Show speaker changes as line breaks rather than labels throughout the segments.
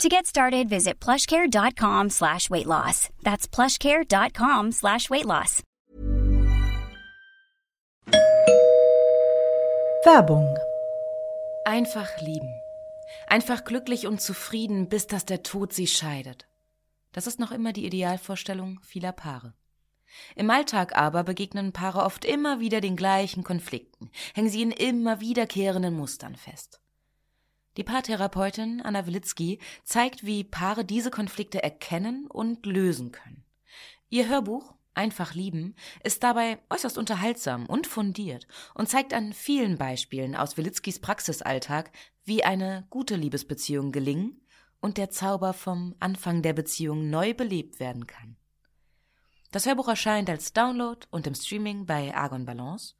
To get started, visit plushcare.com slash weight loss. That's plushcare.com slash weight loss.
Werbung.
Einfach lieben. Einfach glücklich und zufrieden, bis dass der Tod sie scheidet. Das ist noch immer die Idealvorstellung vieler Paare. Im Alltag aber begegnen Paare oft immer wieder den gleichen Konflikten, hängen sie in immer wiederkehrenden Mustern fest. Die Paartherapeutin Anna Wilitzki zeigt, wie Paare diese Konflikte erkennen und lösen können. Ihr Hörbuch Einfach lieben ist dabei äußerst unterhaltsam und fundiert und zeigt an vielen Beispielen aus Wilitzkis Praxisalltag, wie eine gute Liebesbeziehung gelingen und der Zauber vom Anfang der Beziehung neu belebt werden kann. Das Hörbuch erscheint als Download und im Streaming bei Argon Balance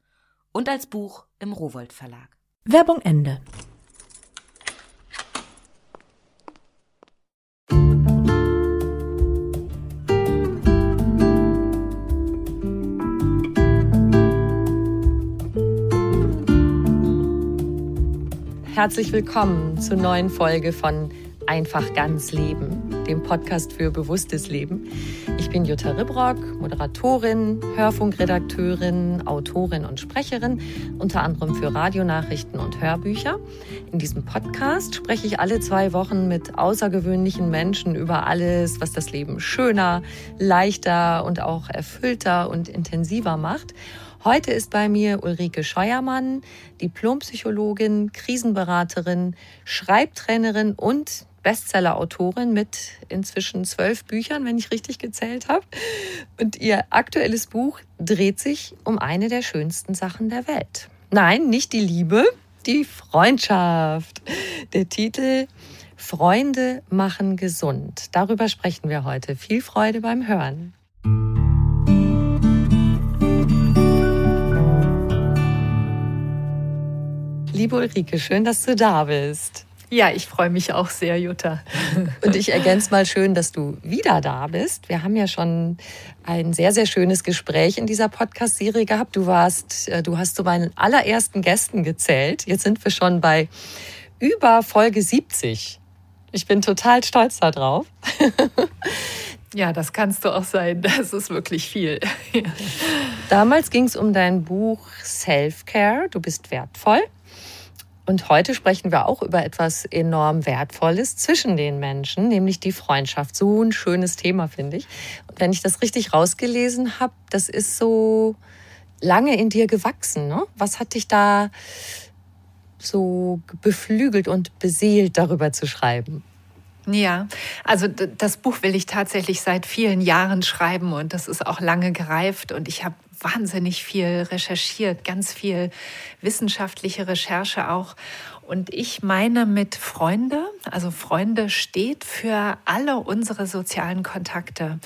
und als Buch im Rowold Verlag.
Werbung Ende. Herzlich willkommen zur neuen Folge von Einfach ganz Leben, dem Podcast für bewusstes Leben. Ich bin Jutta Ribrock, Moderatorin, Hörfunkredakteurin, Autorin und Sprecherin, unter anderem für Radionachrichten und Hörbücher. In diesem Podcast spreche ich alle zwei Wochen mit außergewöhnlichen Menschen über alles, was das Leben schöner, leichter und auch erfüllter und intensiver macht. Heute ist bei mir Ulrike Scheuermann, Diplompsychologin, Krisenberaterin, Schreibtrainerin und Bestseller-Autorin mit inzwischen zwölf Büchern, wenn ich richtig gezählt habe. Und ihr aktuelles Buch dreht sich um eine der schönsten Sachen der Welt. Nein, nicht die Liebe, die Freundschaft. Der Titel Freunde machen gesund. Darüber sprechen wir heute. Viel Freude beim Hören. Liebe Ulrike, schön, dass du da bist.
Ja, ich freue mich auch sehr, Jutta.
Und ich ergänze mal schön, dass du wieder da bist. Wir haben ja schon ein sehr, sehr schönes Gespräch in dieser Podcast-Serie gehabt. Du warst, äh, du hast zu meinen allerersten Gästen gezählt. Jetzt sind wir schon bei über Folge 70. Ich bin total stolz darauf.
Ja, das kannst du auch sein. Das ist wirklich viel.
Damals ging es um dein Buch Self-Care. Du bist wertvoll. Und heute sprechen wir auch über etwas enorm Wertvolles zwischen den Menschen, nämlich die Freundschaft. So ein schönes Thema, finde ich. Und wenn ich das richtig rausgelesen habe, das ist so lange in dir gewachsen. Ne? Was hat dich da so beflügelt und beseelt, darüber zu schreiben?
Ja, also das Buch will ich tatsächlich seit vielen Jahren schreiben und das ist auch lange gereift und ich habe wahnsinnig viel recherchiert, ganz viel wissenschaftliche Recherche auch. Und ich meine mit Freunde, also Freunde steht für alle unsere sozialen Kontakte.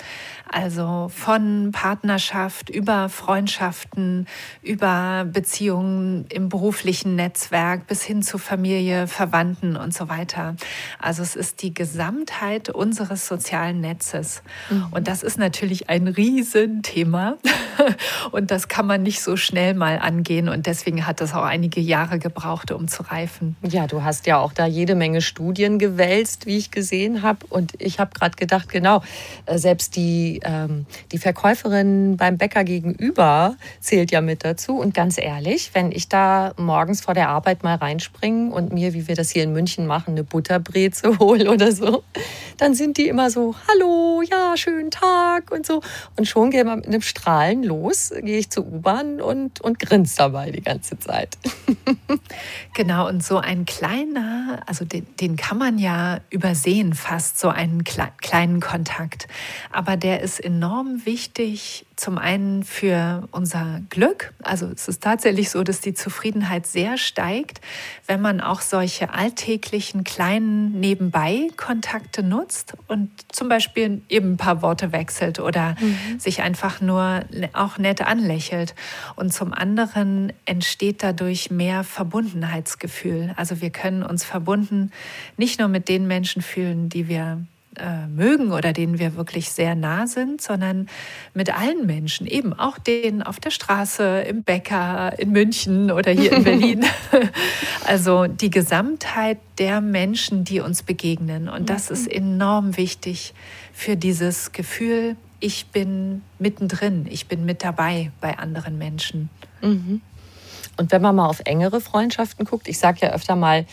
Also von Partnerschaft über Freundschaften, über Beziehungen im beruflichen Netzwerk bis hin zu Familie, Verwandten und so weiter. Also es ist die Gesamtheit unseres sozialen Netzes. Mhm. Und das ist natürlich ein Riesenthema. Und das kann man nicht so schnell mal angehen. Und deswegen hat das auch einige Jahre gebraucht, um zu reifen.
Ja, du hast ja auch da jede Menge Studien gewälzt, wie ich gesehen habe. Und ich habe gerade gedacht, genau, äh, selbst die, ähm, die Verkäuferin beim Bäcker gegenüber zählt ja mit dazu. Und ganz ehrlich, wenn ich da morgens vor der Arbeit mal reinspringe und mir, wie wir das hier in München machen, eine Butterbreze hole oder so, dann sind die immer so, hallo, ja, schönen Tag und so. Und schon gehen wir mit einem Strahlen los, gehe ich zur U-Bahn und, und grinse dabei die ganze Zeit.
genau, und so so ein kleiner, also den, den kann man ja übersehen fast, so einen kle kleinen Kontakt. Aber der ist enorm wichtig zum einen für unser Glück. Also es ist tatsächlich so, dass die Zufriedenheit sehr steigt, wenn man auch solche alltäglichen kleinen Nebenbei-Kontakte nutzt und zum Beispiel eben ein paar Worte wechselt oder mhm. sich einfach nur auch nett anlächelt. Und zum anderen entsteht dadurch mehr Verbundenheitsgefühl. Also wir können uns verbunden nicht nur mit den Menschen fühlen, die wir äh, mögen oder denen wir wirklich sehr nah sind, sondern mit allen Menschen, eben auch denen auf der Straße, im Bäcker, in München oder hier in Berlin. also die Gesamtheit der Menschen, die uns begegnen. Und das ist mhm. enorm wichtig für dieses Gefühl, ich bin mittendrin, ich bin mit dabei bei anderen Menschen.
Mhm. Und wenn man mal auf engere Freundschaften guckt, ich sage ja öfter mal,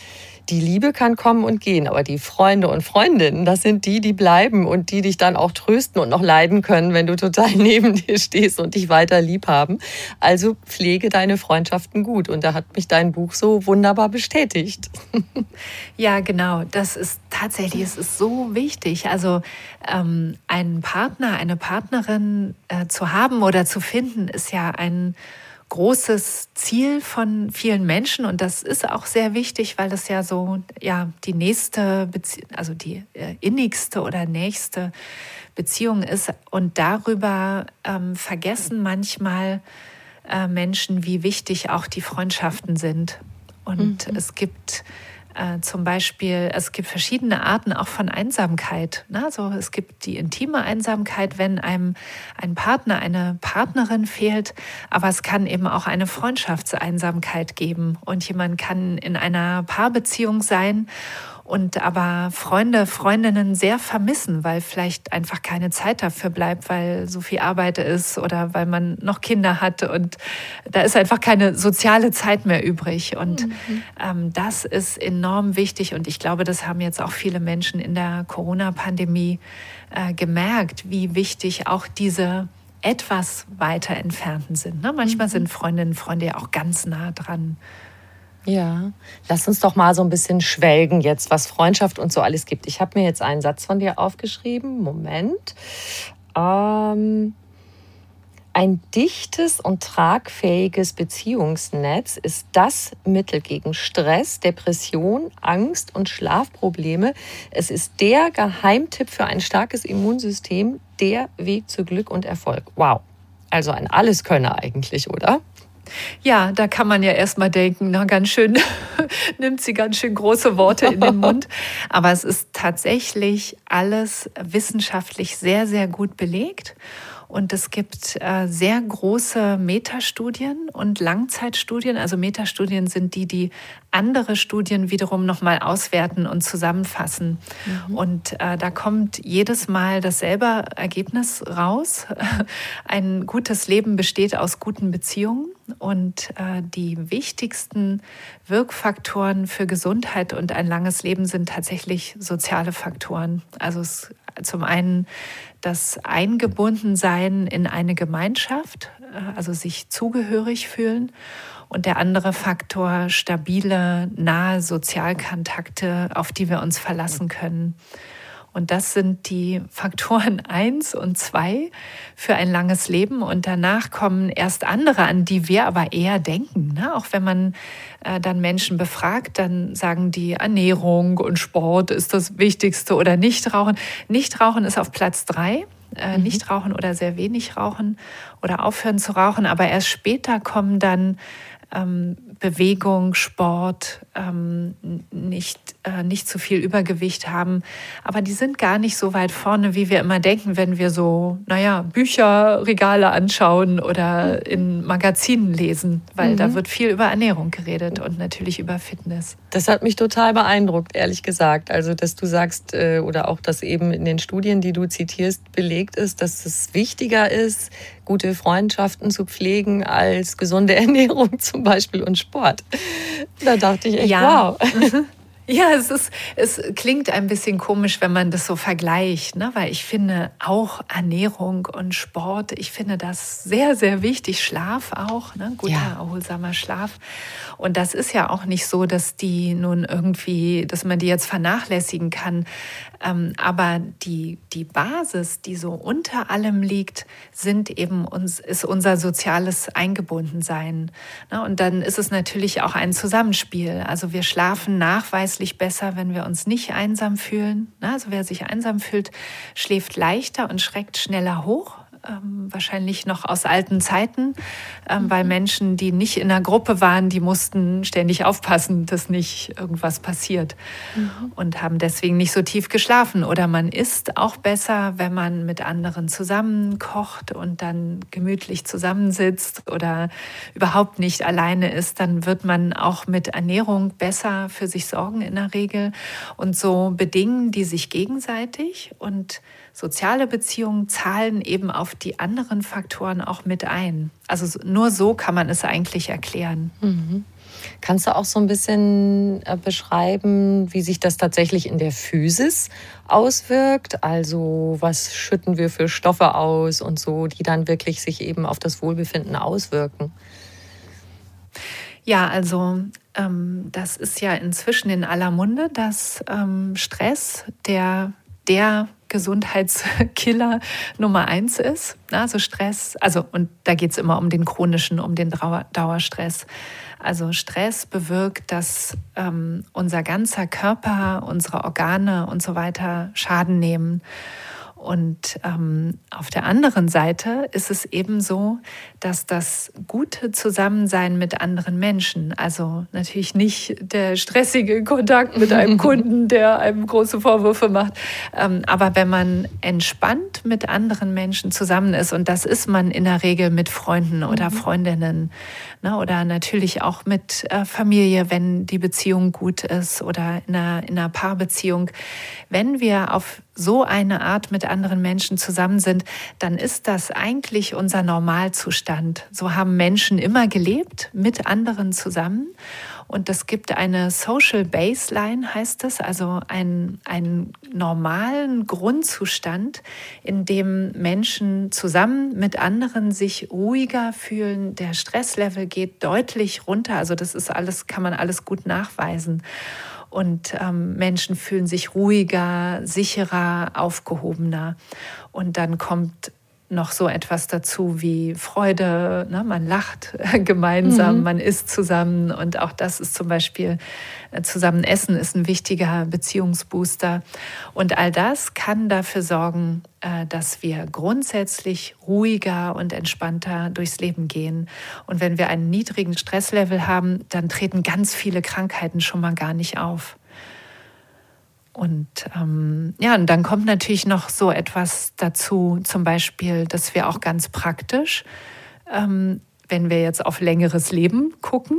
die Liebe kann kommen und gehen, aber die Freunde und Freundinnen, das sind die, die bleiben und die dich dann auch trösten und noch leiden können, wenn du total neben dir stehst und dich weiter lieb haben. Also pflege deine Freundschaften gut. Und da hat mich dein Buch so wunderbar bestätigt.
Ja, genau. Das ist tatsächlich, es ist so wichtig. Also ähm, einen Partner, eine Partnerin äh, zu haben oder zu finden, ist ja ein großes Ziel von vielen Menschen. Und das ist auch sehr wichtig, weil es ja so ja die nächste Bezie also die äh, innigste oder nächste Beziehung ist. Und darüber ähm, vergessen manchmal äh, Menschen, wie wichtig auch die Freundschaften sind. Und mhm. es gibt äh, zum Beispiel, es gibt verschiedene Arten auch von Einsamkeit. Ne? Also es gibt die intime Einsamkeit, wenn einem ein Partner, eine Partnerin fehlt, aber es kann eben auch eine Freundschaftseinsamkeit geben und jemand kann in einer Paarbeziehung sein und aber Freunde, Freundinnen sehr vermissen, weil vielleicht einfach keine Zeit dafür bleibt, weil so viel Arbeit ist oder weil man noch Kinder hat und da ist einfach keine soziale Zeit mehr übrig. Und mhm. ähm, das ist enorm wichtig und ich glaube, das haben jetzt auch viele Menschen in der Corona-Pandemie äh, gemerkt, wie wichtig auch diese etwas weiter entfernten sind. Ne? Manchmal mhm. sind Freundinnen und Freunde ja auch ganz nah dran.
Ja, lass uns doch mal so ein bisschen schwelgen jetzt, was Freundschaft und so alles gibt. Ich habe mir jetzt einen Satz von dir aufgeschrieben. Moment. Ähm, ein dichtes und tragfähiges Beziehungsnetz ist das Mittel gegen Stress, Depression, Angst und Schlafprobleme. Es ist der Geheimtipp für ein starkes Immunsystem, der Weg zu Glück und Erfolg. Wow. Also ein Alleskönner eigentlich, oder?
Ja, da kann man ja erstmal denken, na ganz schön, nimmt sie ganz schön große Worte in den Mund. Aber es ist tatsächlich alles wissenschaftlich sehr, sehr gut belegt. Und es gibt äh, sehr große Metastudien und Langzeitstudien. Also Metastudien sind die, die andere Studien wiederum nochmal auswerten und zusammenfassen. Mhm. Und äh, da kommt jedes Mal dasselbe Ergebnis raus. Ein gutes Leben besteht aus guten Beziehungen. Und äh, die wichtigsten Wirkfaktoren für Gesundheit und ein langes Leben sind tatsächlich soziale Faktoren. Also es, zum einen das Eingebundensein in eine Gemeinschaft, äh, also sich zugehörig fühlen. Und der andere Faktor stabile, nahe Sozialkontakte, auf die wir uns verlassen können. Und das sind die Faktoren eins und zwei für ein langes Leben. Und danach kommen erst andere, an die wir aber eher denken. Ne? Auch wenn man äh, dann Menschen befragt, dann sagen die Ernährung und Sport ist das Wichtigste oder Nichtrauchen. Nichtrauchen ist auf Platz drei. Äh, mhm. Nicht rauchen oder sehr wenig rauchen oder aufhören zu rauchen. Aber erst später kommen dann ähm, Bewegung, Sport, ähm, nicht, äh, nicht zu viel Übergewicht haben. Aber die sind gar nicht so weit vorne, wie wir immer denken, wenn wir so, naja, Bücherregale anschauen oder in Magazinen lesen, weil mhm. da wird viel über Ernährung geredet und natürlich über Fitness.
Das hat mich total beeindruckt, ehrlich gesagt. Also, dass du sagst, äh, oder auch, dass eben in den Studien, die du zitierst, belegt ist, dass es wichtiger ist, gute Freundschaften zu pflegen als gesunde Ernährung zum Beispiel und Sport. Da dachte ich echt, ja. wow.
Ja, es, ist, es klingt ein bisschen komisch, wenn man das so vergleicht, ne? weil ich finde auch Ernährung und Sport, ich finde das sehr, sehr wichtig. Schlaf auch, ne? guter, ja. erholsamer Schlaf. Und das ist ja auch nicht so, dass die nun irgendwie, dass man die jetzt vernachlässigen kann. Ähm, aber die, die Basis, die so unter allem liegt, sind eben uns, ist unser soziales Eingebundensein. Ne? Und dann ist es natürlich auch ein Zusammenspiel. Also wir schlafen nachweislich besser, wenn wir uns nicht einsam fühlen. Also wer sich einsam fühlt, schläft leichter und schreckt schneller hoch ähm, wahrscheinlich noch aus alten Zeiten, ähm, mhm. weil Menschen, die nicht in einer Gruppe waren, die mussten ständig aufpassen, dass nicht irgendwas passiert mhm. und haben deswegen nicht so tief geschlafen. Oder man isst auch besser, wenn man mit anderen zusammen kocht und dann gemütlich zusammensitzt oder überhaupt nicht alleine ist, dann wird man auch mit Ernährung besser für sich sorgen in der Regel. Und so bedingen die sich gegenseitig und soziale Beziehungen zahlen eben auf die anderen Faktoren auch mit ein. Also nur so kann man es eigentlich erklären.
Mhm. Kannst du auch so ein bisschen äh, beschreiben, wie sich das tatsächlich in der Physis auswirkt? Also was schütten wir für Stoffe aus und so, die dann wirklich sich eben auf das Wohlbefinden auswirken?
Ja, also ähm, das ist ja inzwischen in aller Munde, dass ähm, Stress der der Gesundheitskiller Nummer eins ist. Also Stress, also und da geht es immer um den chronischen, um den Dauerstress. Also Stress bewirkt, dass ähm, unser ganzer Körper, unsere Organe und so weiter Schaden nehmen. Und ähm, auf der anderen Seite ist es eben so, dass das gute Zusammensein mit anderen Menschen, also natürlich nicht der stressige Kontakt mit einem Kunden, der einem große Vorwürfe macht, ähm, aber wenn man entspannt mit anderen Menschen zusammen ist, und das ist man in der Regel mit Freunden oder mhm. Freundinnen ne, oder natürlich auch mit äh, Familie, wenn die Beziehung gut ist oder in einer, in einer Paarbeziehung, wenn wir auf so eine Art mit anderen Menschen zusammen sind, dann ist das eigentlich unser Normalzustand. So haben Menschen immer gelebt, mit anderen zusammen. Und es gibt eine Social Baseline, heißt es, also einen, einen normalen Grundzustand, in dem Menschen zusammen mit anderen sich ruhiger fühlen. Der Stresslevel geht deutlich runter. Also das ist alles, kann man alles gut nachweisen und ähm, Menschen fühlen sich ruhiger, sicherer, aufgehobener. Und dann kommt noch so etwas dazu wie Freude, ne? man lacht gemeinsam, mhm. man isst zusammen und auch das ist zum Beispiel zusammen essen ist ein wichtiger Beziehungsbooster und all das kann dafür sorgen, äh, dass wir grundsätzlich ruhiger und entspannter durchs Leben gehen und wenn wir einen niedrigen Stresslevel haben, dann treten ganz viele Krankheiten schon mal gar nicht auf. Und ähm, ja, und dann kommt natürlich noch so etwas dazu, zum Beispiel, dass wir auch ganz praktisch, ähm, wenn wir jetzt auf längeres Leben gucken,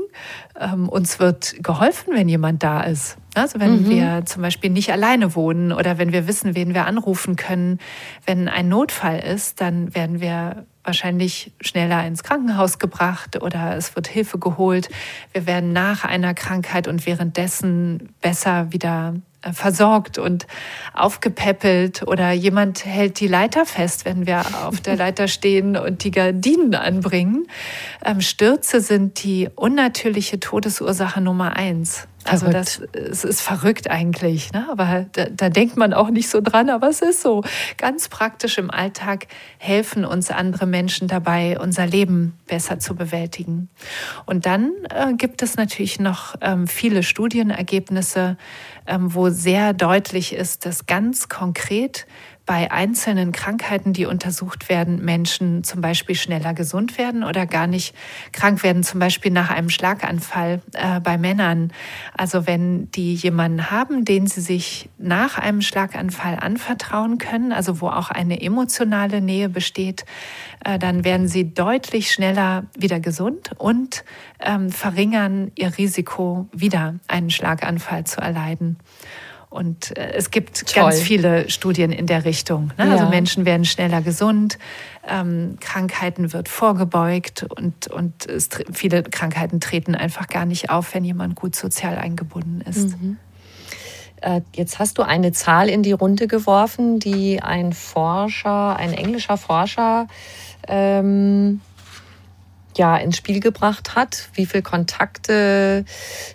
ähm, uns wird geholfen, wenn jemand da ist. Also wenn mhm. wir zum Beispiel nicht alleine wohnen oder wenn wir wissen, wen wir anrufen können, wenn ein Notfall ist, dann werden wir wahrscheinlich schneller ins Krankenhaus gebracht oder es wird Hilfe geholt. Wir werden nach einer Krankheit und währenddessen besser wieder versorgt und aufgepäppelt oder jemand hält die Leiter fest, wenn wir auf der Leiter stehen und die Gardinen anbringen. Ähm, Stürze sind die unnatürliche Todesursache Nummer eins. Also das es ist verrückt eigentlich, ne? aber da, da, denkt man auch nicht so dran, aber es ist so. Ganz praktisch im Alltag helfen uns andere Menschen dabei, unser Leben besser zu bewältigen. Und dann äh, gibt es natürlich noch ähm, viele Studienergebnisse, wo sehr deutlich ist, dass ganz konkret bei einzelnen Krankheiten, die untersucht werden, Menschen zum Beispiel schneller gesund werden oder gar nicht krank werden, zum Beispiel nach einem Schlaganfall äh, bei Männern. Also wenn die jemanden haben, den sie sich nach einem Schlaganfall anvertrauen können, also wo auch eine emotionale Nähe besteht, äh, dann werden sie deutlich schneller wieder gesund und ähm, verringern ihr Risiko, wieder einen Schlaganfall zu erleiden. Und äh, es gibt Toll. ganz viele Studien in der Richtung. Ne? Also ja. Also Menschen werden schneller gesund, ähm, Krankheiten wird vorgebeugt und, und es, viele Krankheiten treten einfach gar nicht auf, wenn jemand gut sozial eingebunden ist. Mhm.
Äh, jetzt hast du eine Zahl in die Runde geworfen, die ein Forscher, ein englischer Forscher ähm, ja ins Spiel gebracht hat. Wie viele Kontakte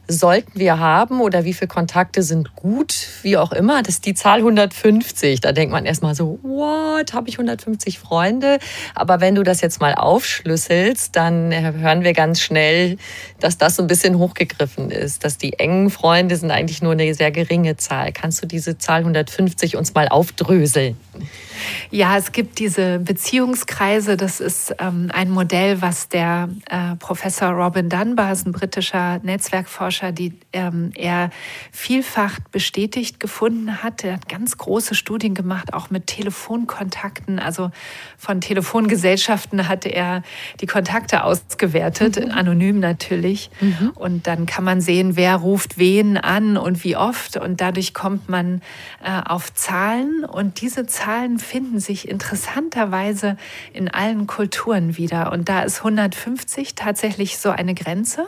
sollten wir haben oder wie viele Kontakte sind gut, wie auch immer. Das ist die Zahl 150. Da denkt man erstmal so, what, habe ich 150 Freunde? Aber wenn du das jetzt mal aufschlüsselst, dann hören wir ganz schnell, dass das so ein bisschen hochgegriffen ist, dass die engen Freunde sind eigentlich nur eine sehr geringe Zahl. Kannst du diese Zahl 150 uns mal aufdröseln?
Ja, es gibt diese Beziehungskreise. Das ist ähm, ein Modell, was der äh, Professor Robin Dunbar, ist ein britischer Netzwerkforscher, die ähm, er vielfach bestätigt gefunden hat. Er hat ganz große Studien gemacht, auch mit Telefonkontakten. Also von Telefongesellschaften hatte er die Kontakte ausgewertet, mhm. anonym natürlich. Mhm. Und dann kann man sehen, wer ruft wen an und wie oft. Und dadurch kommt man äh, auf Zahlen. Und diese Zahlen finden sich interessanterweise in allen Kulturen wieder. Und da ist 150 tatsächlich so eine Grenze,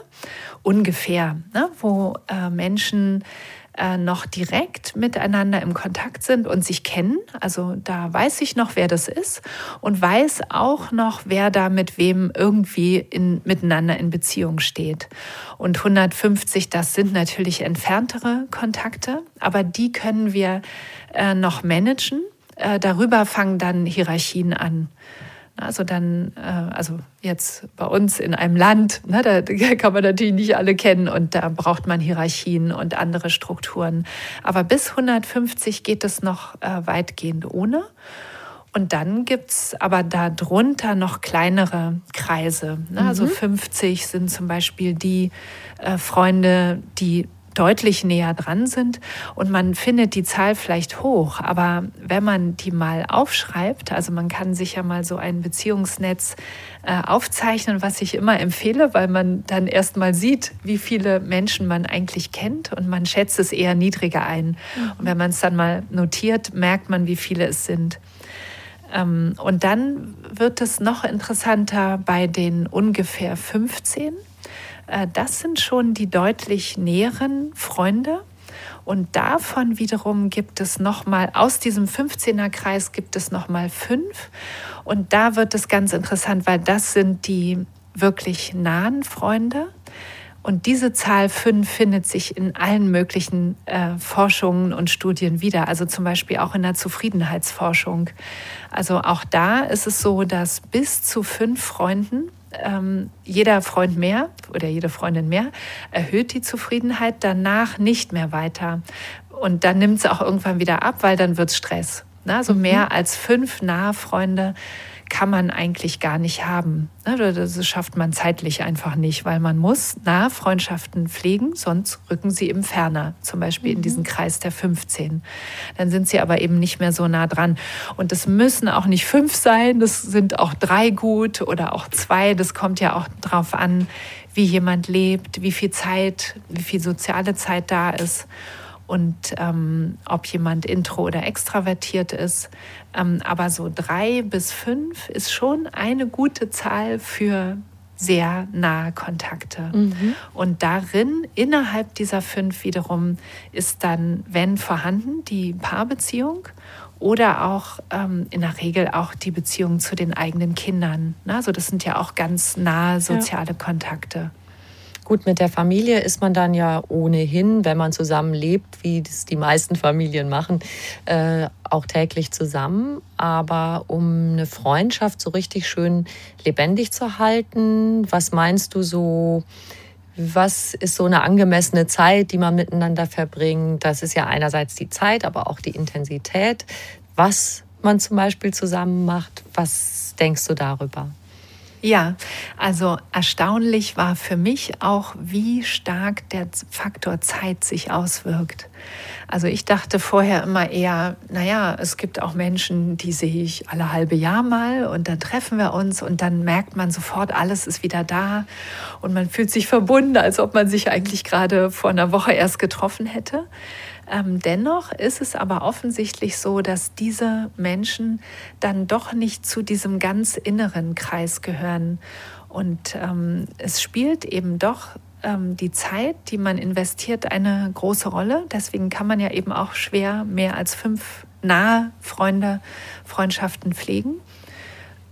ungefähr, ne, wo äh, Menschen äh, noch direkt miteinander im Kontakt sind und sich kennen. Also da weiß ich noch, wer das ist und weiß auch noch, wer da mit wem irgendwie in, miteinander in Beziehung steht. Und 150, das sind natürlich entferntere Kontakte, aber die können wir äh, noch managen äh, darüber fangen dann Hierarchien an. Also dann, äh, also jetzt bei uns in einem Land, ne, da kann man natürlich nicht alle kennen und da braucht man Hierarchien und andere Strukturen. Aber bis 150 geht es noch äh, weitgehend ohne. Und dann gibt es aber darunter noch kleinere Kreise. Ne? Also 50 mhm. sind zum Beispiel die äh, Freunde, die deutlich näher dran sind und man findet die Zahl vielleicht hoch, aber wenn man die mal aufschreibt, also man kann sich ja mal so ein Beziehungsnetz äh, aufzeichnen, was ich immer empfehle, weil man dann erst mal sieht, wie viele Menschen man eigentlich kennt und man schätzt es eher niedriger ein. Mhm. Und wenn man es dann mal notiert, merkt man, wie viele es sind. Ähm, und dann wird es noch interessanter bei den ungefähr 15 äh, das sind schon die deutlich näheren Freunde. Und davon wiederum gibt es nochmal, aus diesem 15er Kreis gibt es nochmal fünf. Und da wird es ganz interessant, weil das sind die wirklich nahen Freunde. Und diese Zahl fünf findet sich in allen möglichen äh, Forschungen und Studien wieder, also zum Beispiel auch in der Zufriedenheitsforschung. Also auch da ist es so, dass bis zu fünf Freunden ähm, jeder Freund mehr oder jede Freundin mehr erhöht die Zufriedenheit, danach nicht mehr weiter. Und dann nimmt es auch irgendwann wieder ab, weil dann wird es Stress. Ne? Also mhm. mehr als fünf nahe Freunde kann man eigentlich gar nicht haben. Ne, das schafft man zeitlich einfach nicht, weil man muss nahe Freundschaften pflegen, sonst rücken sie eben ferner, zum Beispiel in mhm. diesen Kreis der 15. Dann sind sie aber eben nicht mehr so nah dran. Und es müssen auch nicht fünf sein, das sind auch drei gut oder auch zwei. Das kommt ja auch darauf an, wie jemand lebt, wie viel Zeit, wie viel soziale Zeit da ist und ähm, ob jemand intro oder extravertiert ist. Ähm, aber so drei bis fünf ist schon eine gute Zahl für sehr nahe Kontakte. Mhm. Und darin, innerhalb dieser fünf wiederum, ist dann, wenn vorhanden, die Paarbeziehung oder auch ähm, in der Regel auch die Beziehung zu den eigenen Kindern. Also das sind ja auch ganz nahe soziale ja. Kontakte.
Gut, mit der Familie ist man dann ja ohnehin, wenn man zusammen lebt, wie das die meisten Familien machen, äh, auch täglich zusammen. Aber um eine Freundschaft so richtig schön lebendig zu halten, was meinst du so? Was ist so eine angemessene Zeit, die man miteinander verbringt? Das ist ja einerseits die Zeit, aber auch die Intensität. Was man zum Beispiel zusammen macht, was denkst du darüber?
Ja, also erstaunlich war für mich auch, wie stark der Faktor Zeit sich auswirkt. Also ich dachte vorher immer eher, naja, es gibt auch Menschen, die sehe ich alle halbe Jahr mal und dann treffen wir uns und dann merkt man sofort, alles ist wieder da und man fühlt sich verbunden, als ob man sich eigentlich gerade vor einer Woche erst getroffen hätte. Ähm, dennoch ist es aber offensichtlich so, dass diese Menschen dann doch nicht zu diesem ganz inneren Kreis gehören. Und ähm, es spielt eben doch ähm, die Zeit, die man investiert, eine große Rolle. Deswegen kann man ja eben auch schwer mehr als fünf nahe Freunde, Freundschaften pflegen.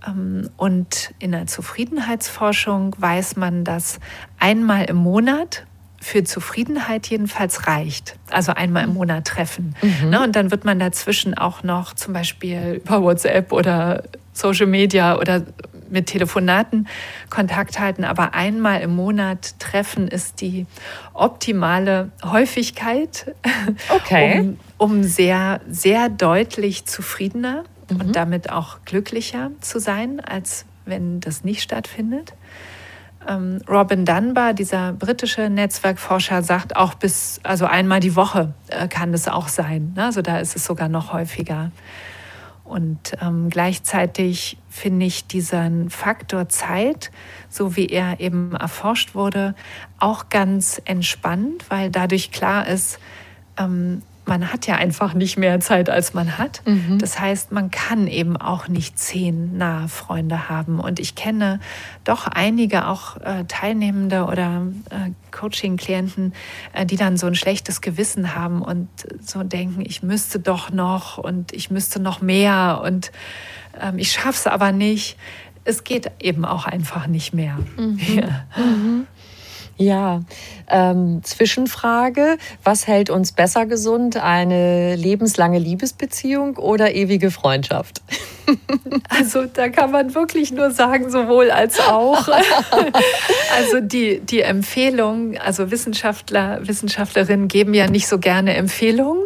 Ähm, und in der Zufriedenheitsforschung weiß man, dass einmal im Monat für Zufriedenheit jedenfalls reicht. Also einmal im Monat treffen. Mhm. Ne, und dann wird man dazwischen auch noch zum Beispiel über WhatsApp oder Social Media oder mit Telefonaten Kontakt halten. Aber einmal im Monat treffen ist die optimale Häufigkeit, okay. um, um sehr, sehr deutlich zufriedener mhm. und damit auch glücklicher zu sein, als wenn das nicht stattfindet. Ähm, Robin Dunbar, dieser britische Netzwerkforscher, sagt auch bis, also einmal die Woche äh, kann es auch sein. Ne? Also da ist es sogar noch häufiger. Und ähm, gleichzeitig finde ich diesen Faktor Zeit, so wie er eben erforscht wurde, auch ganz entspannt, weil dadurch klar ist, ähm, man hat ja einfach nicht mehr Zeit, als man hat. Mhm. Das heißt, man kann eben auch nicht zehn nahe Freunde haben. Und ich kenne doch einige auch äh, Teilnehmende oder äh, Coaching-Klienten, äh, die dann so ein schlechtes Gewissen haben und so denken, ich müsste doch noch und ich müsste noch mehr und ähm, ich schaffe es aber nicht. Es geht eben auch einfach nicht mehr.
Mhm. Ja. Mhm. Ja, ähm, Zwischenfrage, was hält uns besser gesund, eine lebenslange Liebesbeziehung oder ewige Freundschaft?
Also da kann man wirklich nur sagen, sowohl als auch. Also die, die Empfehlung, also Wissenschaftler, Wissenschaftlerinnen geben ja nicht so gerne Empfehlungen,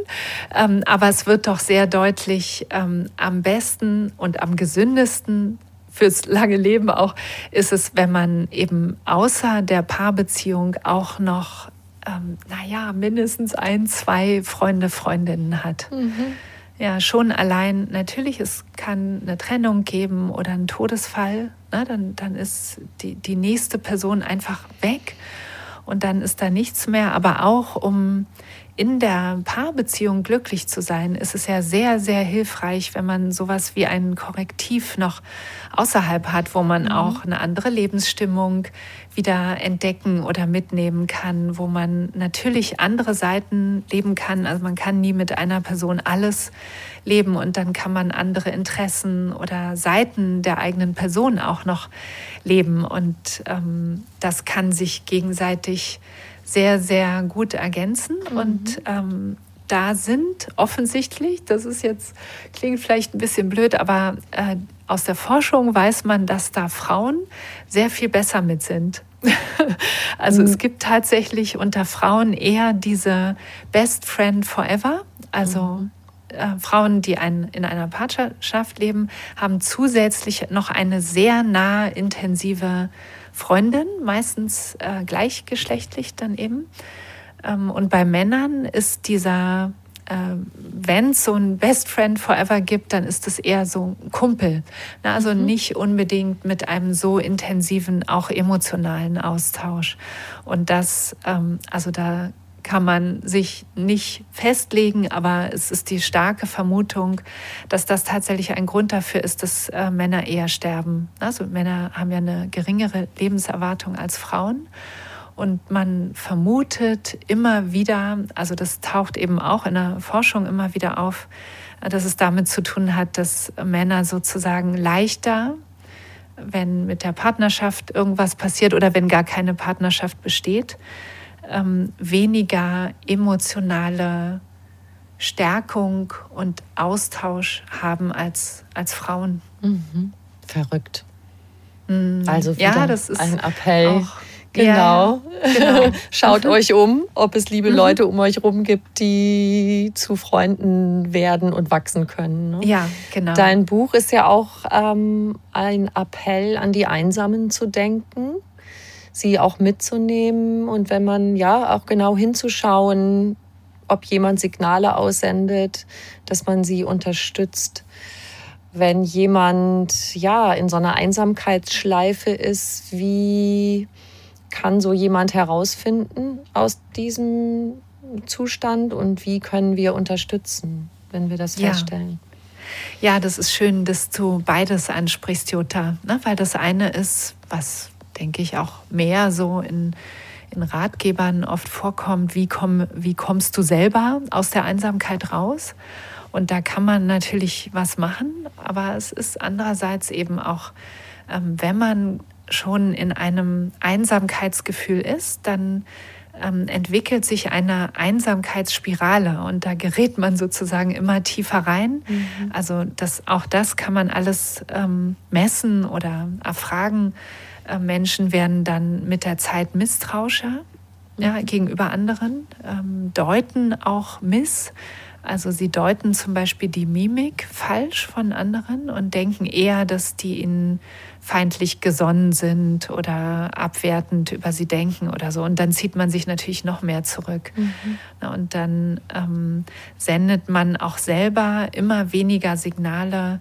ähm, aber es wird doch sehr deutlich, ähm, am besten und am gesündesten fürs lange Leben auch ist es, wenn man eben außer der Paarbeziehung auch noch, ähm, naja, mindestens ein, zwei Freunde, Freundinnen hat. Mhm. Ja, schon allein, natürlich, es kann eine Trennung geben oder einen Todesfall, ne, dann, dann ist die, die nächste Person einfach weg und dann ist da nichts mehr, aber auch um in der Paarbeziehung glücklich zu sein, ist es ja sehr, sehr hilfreich, wenn man sowas wie ein Korrektiv noch außerhalb hat, wo man mhm. auch eine andere Lebensstimmung wieder entdecken oder mitnehmen kann, wo man natürlich andere Seiten leben kann. Also man kann nie mit einer Person alles leben und dann kann man andere Interessen oder Seiten der eigenen Person auch noch leben und ähm, das kann sich gegenseitig sehr, sehr gut ergänzen. Mhm. Und ähm, da sind offensichtlich, das ist jetzt, klingt vielleicht ein bisschen blöd, aber äh, aus der Forschung weiß man, dass da Frauen sehr viel besser mit sind. also mhm. es gibt tatsächlich unter Frauen eher diese Best Friend Forever. Also mhm. Äh, Frauen, die ein, in einer Partnerschaft leben, haben zusätzlich noch eine sehr nahe, intensive Freundin, meistens äh, gleichgeschlechtlich dann eben. Ähm, und bei Männern ist dieser, äh, wenn es so ein Best Friend Forever gibt, dann ist es eher so ein Kumpel. Na, also mhm. nicht unbedingt mit einem so intensiven, auch emotionalen Austausch. Und das, ähm, also da kann man sich nicht festlegen, aber es ist die starke Vermutung, dass das tatsächlich ein Grund dafür ist, dass äh, Männer eher sterben. Also Männer haben ja eine geringere Lebenserwartung als Frauen. Und man vermutet immer wieder, also das taucht eben auch in der Forschung immer wieder auf, dass es damit zu tun hat, dass Männer sozusagen leichter, wenn mit der Partnerschaft irgendwas passiert oder wenn gar keine Partnerschaft besteht, ähm, weniger emotionale Stärkung und Austausch haben als, als Frauen.
Mhm. Verrückt.
Mhm. Also ja, das ist
ein Appell. Auch, genau. Ja, genau. Schaut mhm. euch um, ob es liebe mhm. Leute um euch herum gibt, die zu Freunden werden und wachsen können. Ne?
Ja, genau.
Dein Buch ist ja auch ähm, ein Appell an die Einsamen zu denken sie auch mitzunehmen und wenn man ja auch genau hinzuschauen, ob jemand Signale aussendet, dass man sie unterstützt. Wenn jemand ja in so einer Einsamkeitsschleife ist, wie kann so jemand herausfinden aus diesem Zustand und wie können wir unterstützen, wenn wir das ja. feststellen?
Ja, das ist schön, dass du beides ansprichst, Jutta, ne? weil das eine ist, was denke ich, auch mehr so in, in Ratgebern oft vorkommt, wie, komm, wie kommst du selber aus der Einsamkeit raus? Und da kann man natürlich was machen, aber es ist andererseits eben auch, ähm, wenn man schon in einem Einsamkeitsgefühl ist, dann ähm, entwickelt sich eine Einsamkeitsspirale und da gerät man sozusagen immer tiefer rein. Mhm. Also das, auch das kann man alles ähm, messen oder erfragen. Äh, Menschen werden dann mit der Zeit misstrauischer ja, gegenüber anderen, ähm, deuten auch miss. Also sie deuten zum Beispiel die Mimik falsch von anderen und denken eher, dass die ihnen feindlich gesonnen sind oder abwertend über sie denken oder so. Und dann zieht man sich natürlich noch mehr zurück. Mhm. Und dann ähm, sendet man auch selber immer weniger Signale,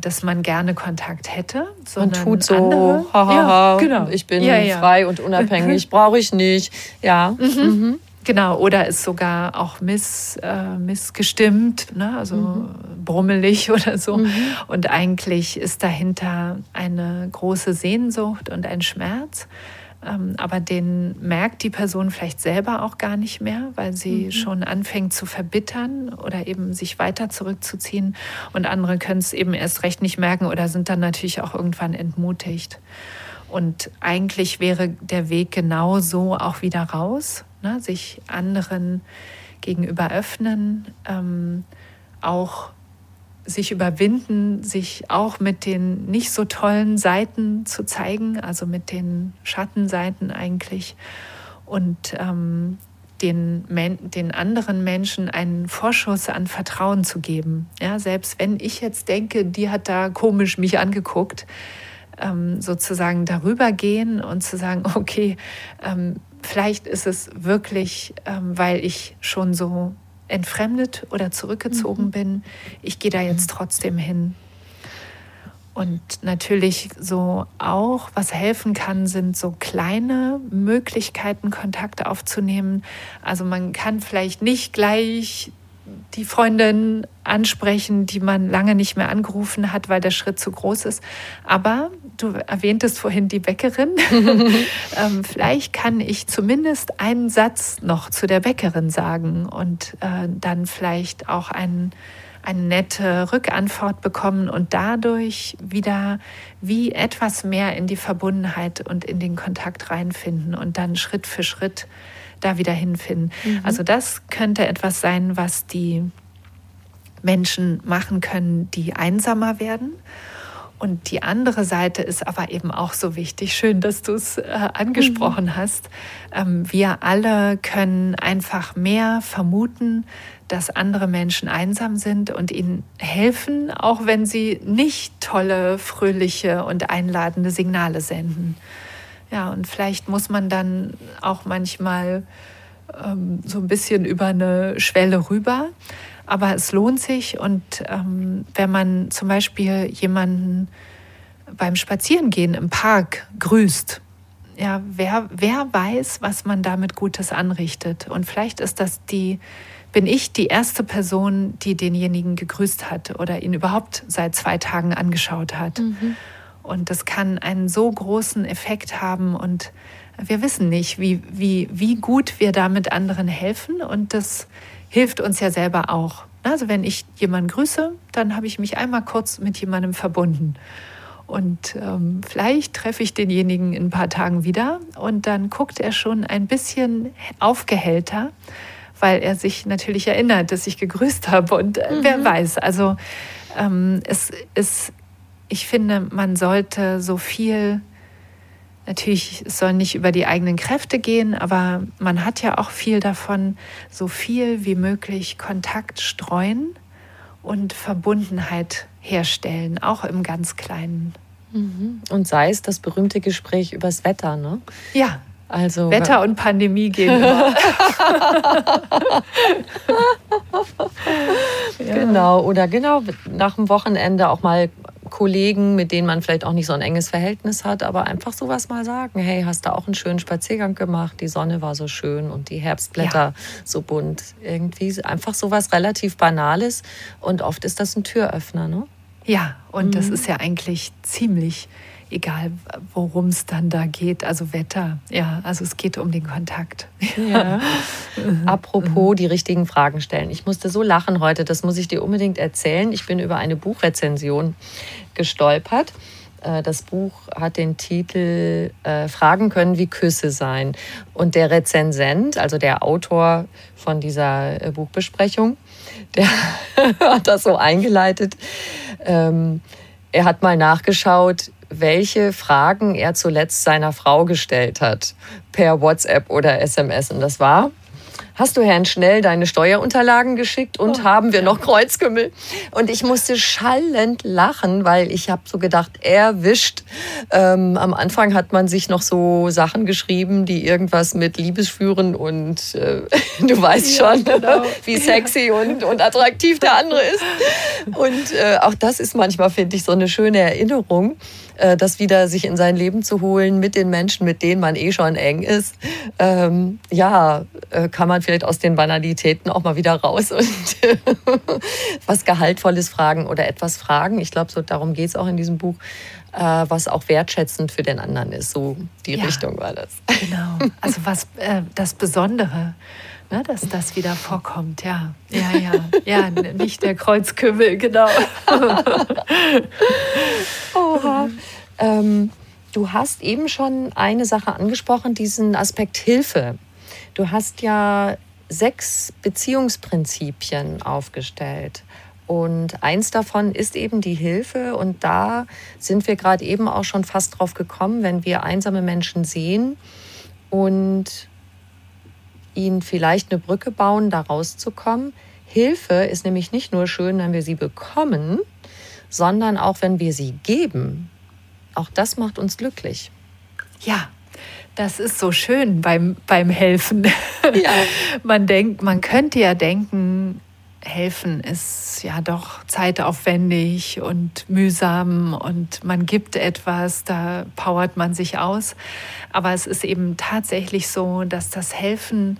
dass man gerne Kontakt hätte.
Man tut so, haha, ja, genau. ich bin ja, ja. frei und unabhängig, brauche ich nicht. Ja. Mhm.
Mhm. Genau, oder ist sogar auch miss, äh, missgestimmt, ne? also mhm. brummelig oder so. Mhm. Und eigentlich ist dahinter eine große Sehnsucht und ein Schmerz. Ähm, aber den merkt die Person vielleicht selber auch gar nicht mehr, weil sie mhm. schon anfängt zu verbittern oder eben sich weiter zurückzuziehen. Und andere können es eben erst recht nicht merken oder sind dann natürlich auch irgendwann entmutigt. Und eigentlich wäre der Weg genau so auch wieder raus ne? sich anderen gegenüber öffnen, ähm, auch sich überwinden, sich auch mit den nicht so tollen Seiten zu zeigen, also mit den Schattenseiten eigentlich und ähm, den, den anderen Menschen einen Vorschuss an Vertrauen zu geben. Ja, selbst wenn ich jetzt denke, die hat da komisch mich angeguckt, ähm, sozusagen darüber gehen und zu sagen, okay, ähm, vielleicht ist es wirklich, ähm, weil ich schon so entfremdet oder zurückgezogen mhm. bin. Ich gehe da jetzt trotzdem hin. Und natürlich so auch, was helfen kann, sind so kleine Möglichkeiten, Kontakte aufzunehmen. Also man kann vielleicht nicht gleich die Freundin ansprechen, die man lange nicht mehr angerufen hat, weil der Schritt zu groß ist. Aber du erwähntest vorhin die Bäckerin. ähm, vielleicht kann ich zumindest einen Satz noch zu der Bäckerin sagen und äh, dann vielleicht auch einen, eine nette Rückantwort bekommen und dadurch wieder wie etwas mehr in die Verbundenheit und in den Kontakt reinfinden und dann Schritt für Schritt da wieder hinfinden. Mhm. Also das könnte etwas sein, was die Menschen machen können, die einsamer werden. Und die andere Seite ist aber eben auch so wichtig. Schön, dass du es äh, angesprochen mhm. hast. Ähm, wir alle können einfach mehr vermuten, dass andere Menschen einsam sind und ihnen helfen, auch wenn sie nicht tolle, fröhliche und einladende Signale senden. Ja, und vielleicht muss man dann auch manchmal ähm, so ein bisschen über eine Schwelle rüber. Aber es lohnt sich und ähm, wenn man zum Beispiel jemanden beim Spazierengehen im Park grüßt, ja, wer, wer weiß, was man damit Gutes anrichtet. Und vielleicht ist das die, bin ich die erste Person, die denjenigen gegrüßt hat oder ihn überhaupt seit zwei Tagen angeschaut hat. Mhm. Und das kann einen so großen Effekt haben und wir wissen nicht, wie, wie, wie gut wir damit anderen helfen und das hilft uns ja selber auch. Also wenn ich jemanden grüße, dann habe ich mich einmal kurz mit jemandem verbunden. Und ähm, vielleicht treffe ich denjenigen in ein paar Tagen wieder und dann guckt er schon ein bisschen aufgehellter, weil er sich natürlich erinnert, dass ich gegrüßt habe. Und äh, mhm. wer weiß, also ähm, es ist ich finde, man sollte so viel, natürlich, es soll nicht über die eigenen Kräfte gehen, aber man hat ja auch viel davon, so viel wie möglich Kontakt streuen und Verbundenheit herstellen, auch im ganz Kleinen.
Mhm. Und sei es das berühmte Gespräch übers Wetter, ne?
Ja. Also, Wetter und Pandemie gehen immer.
genau, oder genau nach dem Wochenende auch mal Kollegen, mit denen man vielleicht auch nicht so ein enges Verhältnis hat, aber einfach sowas mal sagen. Hey, hast du auch einen schönen Spaziergang gemacht? Die Sonne war so schön und die Herbstblätter ja. so bunt. Irgendwie einfach sowas relativ Banales und oft ist das ein Türöffner, ne?
Ja, und mhm. das ist ja eigentlich ziemlich egal worum es dann da geht, also Wetter. Ja, also es geht um den Kontakt.
Ja. Apropos die richtigen Fragen stellen. Ich musste so lachen heute, das muss ich dir unbedingt erzählen. Ich bin über eine Buchrezension gestolpert. Äh, das Buch hat den Titel äh, Fragen können wie Küsse sein. Und der Rezensent, also der Autor von dieser äh, Buchbesprechung, der hat das so eingeleitet. Ähm, er hat mal nachgeschaut, welche Fragen er zuletzt seiner Frau gestellt hat, per WhatsApp oder SMS. Und das war, hast du Herrn Schnell deine Steuerunterlagen geschickt und oh, haben wir ja. noch Kreuzkümmel? Und ich musste schallend lachen, weil ich habe so gedacht, er wischt. Ähm, am Anfang hat man sich noch so Sachen geschrieben, die irgendwas mit Liebesführen und äh, du weißt ja, schon, genau. wie sexy und, und attraktiv der andere ist. Und äh, auch das ist manchmal, finde ich, so eine schöne Erinnerung. Äh, das wieder sich in sein Leben zu holen mit den Menschen, mit denen man eh schon eng ist, ähm, ja, äh, kann man vielleicht aus den Banalitäten auch mal wieder raus und was Gehaltvolles fragen oder etwas fragen. Ich glaube, so darum geht es auch in diesem Buch, äh, was auch wertschätzend für den anderen ist. So die ja, Richtung war das.
Genau, also was äh, das Besondere ne, dass das wieder vorkommt. Ja, ja, ja, ja, nicht der Kreuzkümmel, genau.
Oha. Ähm, du hast eben schon eine Sache angesprochen, diesen Aspekt Hilfe. Du hast ja sechs Beziehungsprinzipien aufgestellt. Und eins davon ist eben die Hilfe. Und da sind wir gerade eben auch schon fast drauf gekommen, wenn wir einsame Menschen sehen und ihnen vielleicht eine Brücke bauen, da rauszukommen. Hilfe ist nämlich nicht nur schön, wenn wir sie bekommen, sondern auch wenn wir sie geben. Auch das macht uns glücklich.
Ja, das ist so schön beim, beim Helfen. Ja. man denkt, man könnte ja denken, helfen ist ja doch zeitaufwendig und mühsam und man gibt etwas, da powert man sich aus. Aber es ist eben tatsächlich so, dass das Helfen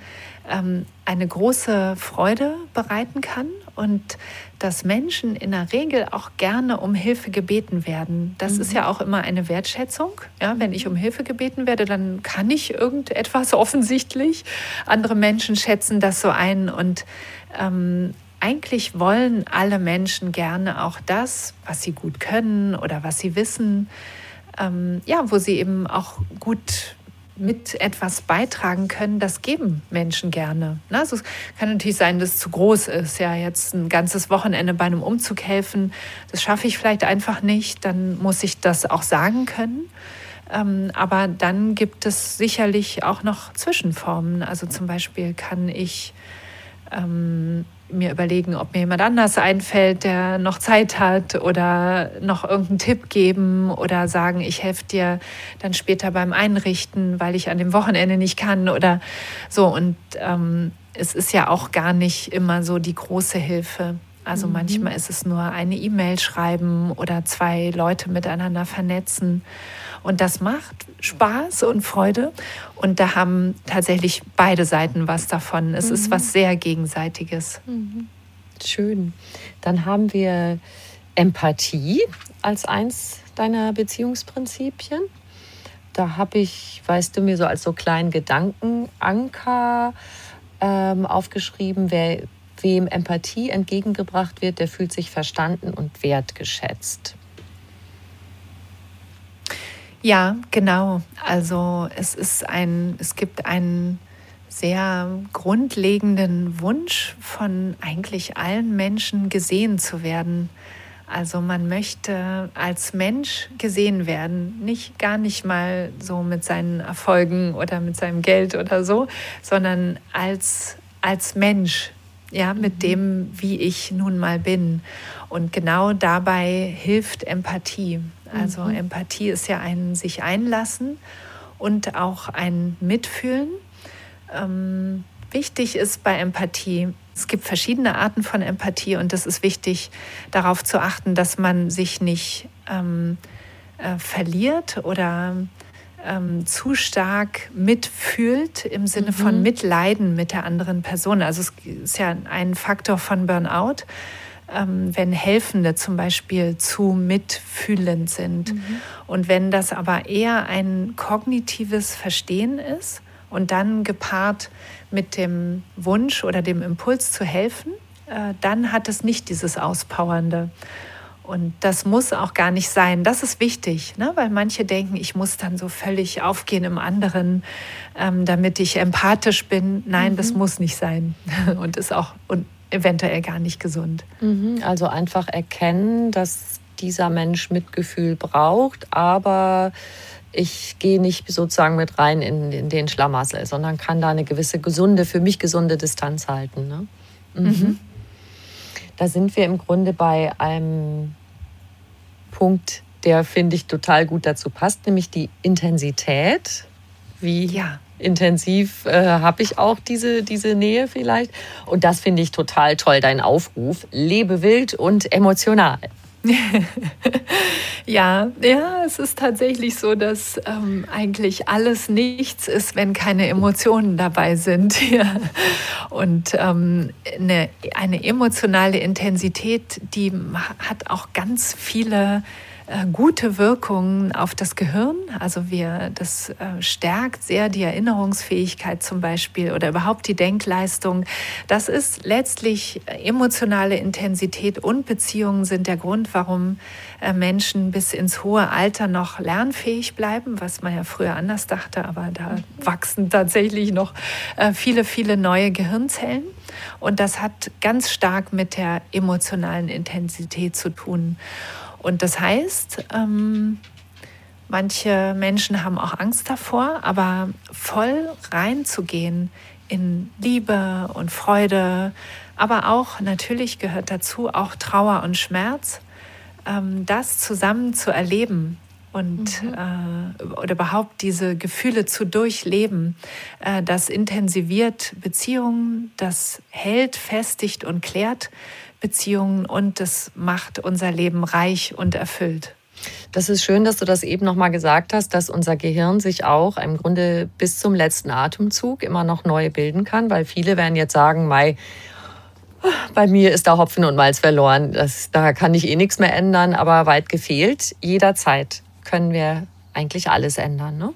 ähm, eine große Freude bereiten kann und dass Menschen in der Regel auch gerne um Hilfe gebeten werden. Das mhm. ist ja auch immer eine Wertschätzung. Ja, wenn ich um Hilfe gebeten werde, dann kann ich irgendetwas offensichtlich. Andere Menschen schätzen das so ein und ähm, eigentlich wollen alle Menschen gerne auch das, was sie gut können oder was sie wissen, ähm, ja, wo sie eben auch gut mit etwas beitragen können, das geben Menschen gerne. Also es kann natürlich sein, dass es zu groß ist. Ja, jetzt ein ganzes Wochenende bei einem Umzug helfen, das schaffe ich vielleicht einfach nicht. Dann muss ich das auch sagen können. Ähm, aber dann gibt es sicherlich auch noch Zwischenformen. Also zum Beispiel kann ich ähm, mir überlegen, ob mir jemand anders einfällt, der noch Zeit hat oder noch irgendeinen Tipp geben oder sagen, ich helfe dir dann später beim Einrichten, weil ich an dem Wochenende nicht kann oder so. Und ähm, es ist ja auch gar nicht immer so die große Hilfe. Also mhm. manchmal ist es nur eine E-Mail schreiben oder zwei Leute miteinander vernetzen. Und das macht Spaß und Freude. Und da haben tatsächlich beide Seiten was davon. Es mhm. ist was sehr Gegenseitiges. Mhm.
Schön. Dann haben wir Empathie als eins deiner Beziehungsprinzipien. Da habe ich, weißt du, mir so als so kleinen Gedankenanker ähm, aufgeschrieben, wer, wem Empathie entgegengebracht wird, der fühlt sich verstanden und wertgeschätzt.
Ja, genau. Also es ist ein, es gibt einen sehr grundlegenden Wunsch von eigentlich allen Menschen gesehen zu werden. Also man möchte als Mensch gesehen werden, nicht gar nicht mal so mit seinen Erfolgen oder mit seinem Geld oder so, sondern als, als Mensch, ja, mit mhm. dem, wie ich nun mal bin. Und genau dabei hilft Empathie. Also mhm. Empathie ist ja ein sich einlassen und auch ein Mitfühlen. Ähm, wichtig ist bei Empathie, es gibt verschiedene Arten von Empathie und es ist wichtig, darauf zu achten, dass man sich nicht ähm, äh, verliert oder ähm, zu stark mitfühlt im Sinne mhm. von Mitleiden mit der anderen Person. Also es ist ja ein Faktor von Burnout ähm, wenn Helfende zum Beispiel zu mitfühlend sind. Mhm. Und wenn das aber eher ein kognitives Verstehen ist und dann gepaart mit dem Wunsch oder dem Impuls zu helfen, äh, dann hat es nicht dieses Auspowernde. Und das muss auch gar nicht sein. Das ist wichtig, ne? weil manche denken, ich muss dann so völlig aufgehen im anderen, ähm, damit ich empathisch bin. Nein, mhm. das muss nicht sein und ist auch und eventuell gar nicht gesund.
Mhm. Also einfach erkennen, dass dieser Mensch Mitgefühl braucht, aber ich gehe nicht sozusagen mit rein in, in, den Schlamassel, sondern kann da eine gewisse gesunde, für mich gesunde Distanz halten. Ne? Mhm. Da sind wir im Grunde bei einem Punkt, der, finde ich, total gut dazu passt, nämlich die Intensität. Wie ja. intensiv äh, habe ich auch diese, diese Nähe vielleicht? Und das finde ich total toll, dein Aufruf. Lebe wild und emotional.
ja, ja, es ist tatsächlich so, dass ähm, eigentlich alles nichts ist, wenn keine Emotionen dabei sind. Ja. Und ähm, eine, eine emotionale Intensität, die hat auch ganz viele äh, gute Wirkungen auf das Gehirn. Also wir, das äh, stärkt sehr die Erinnerungsfähigkeit zum Beispiel oder überhaupt die Denkleistung. Das ist letztlich äh, emotionale Intensität und Beziehungen sind der Grund, warum Menschen bis ins hohe Alter noch lernfähig bleiben, was man ja früher anders dachte, aber da wachsen tatsächlich noch viele, viele neue Gehirnzellen. Und das hat ganz stark mit der emotionalen Intensität zu tun. Und das heißt, ähm, manche Menschen haben auch Angst davor, aber voll reinzugehen in Liebe und Freude, aber auch natürlich gehört dazu auch Trauer und Schmerz, ähm, das zusammen zu erleben und mhm. äh, oder überhaupt diese Gefühle zu durchleben, äh, das intensiviert Beziehungen, das hält, festigt und klärt Beziehungen und das macht unser Leben reich und erfüllt.
Das ist schön, dass du das eben noch mal gesagt hast, dass unser Gehirn sich auch im Grunde bis zum letzten Atemzug immer noch neu bilden kann, weil viele werden jetzt sagen, Mai, bei mir ist da Hopfen und Malz verloren. Das, da kann ich eh nichts mehr ändern, aber weit gefehlt. Jederzeit können wir eigentlich alles ändern. Ne?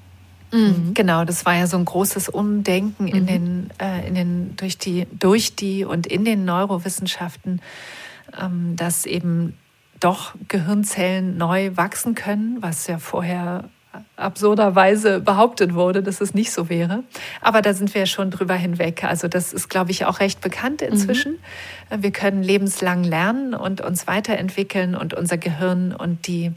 Mhm. Genau, das war ja so ein großes Umdenken mhm. in den, äh, in den, durch, die, durch die und in den Neurowissenschaften, ähm, dass eben doch Gehirnzellen neu wachsen können, was ja vorher absurderweise behauptet wurde, dass es nicht so wäre. Aber da sind wir ja schon drüber hinweg. Also das ist, glaube ich, auch recht bekannt inzwischen. Mhm. Wir können lebenslang lernen und uns weiterentwickeln und unser Gehirn und die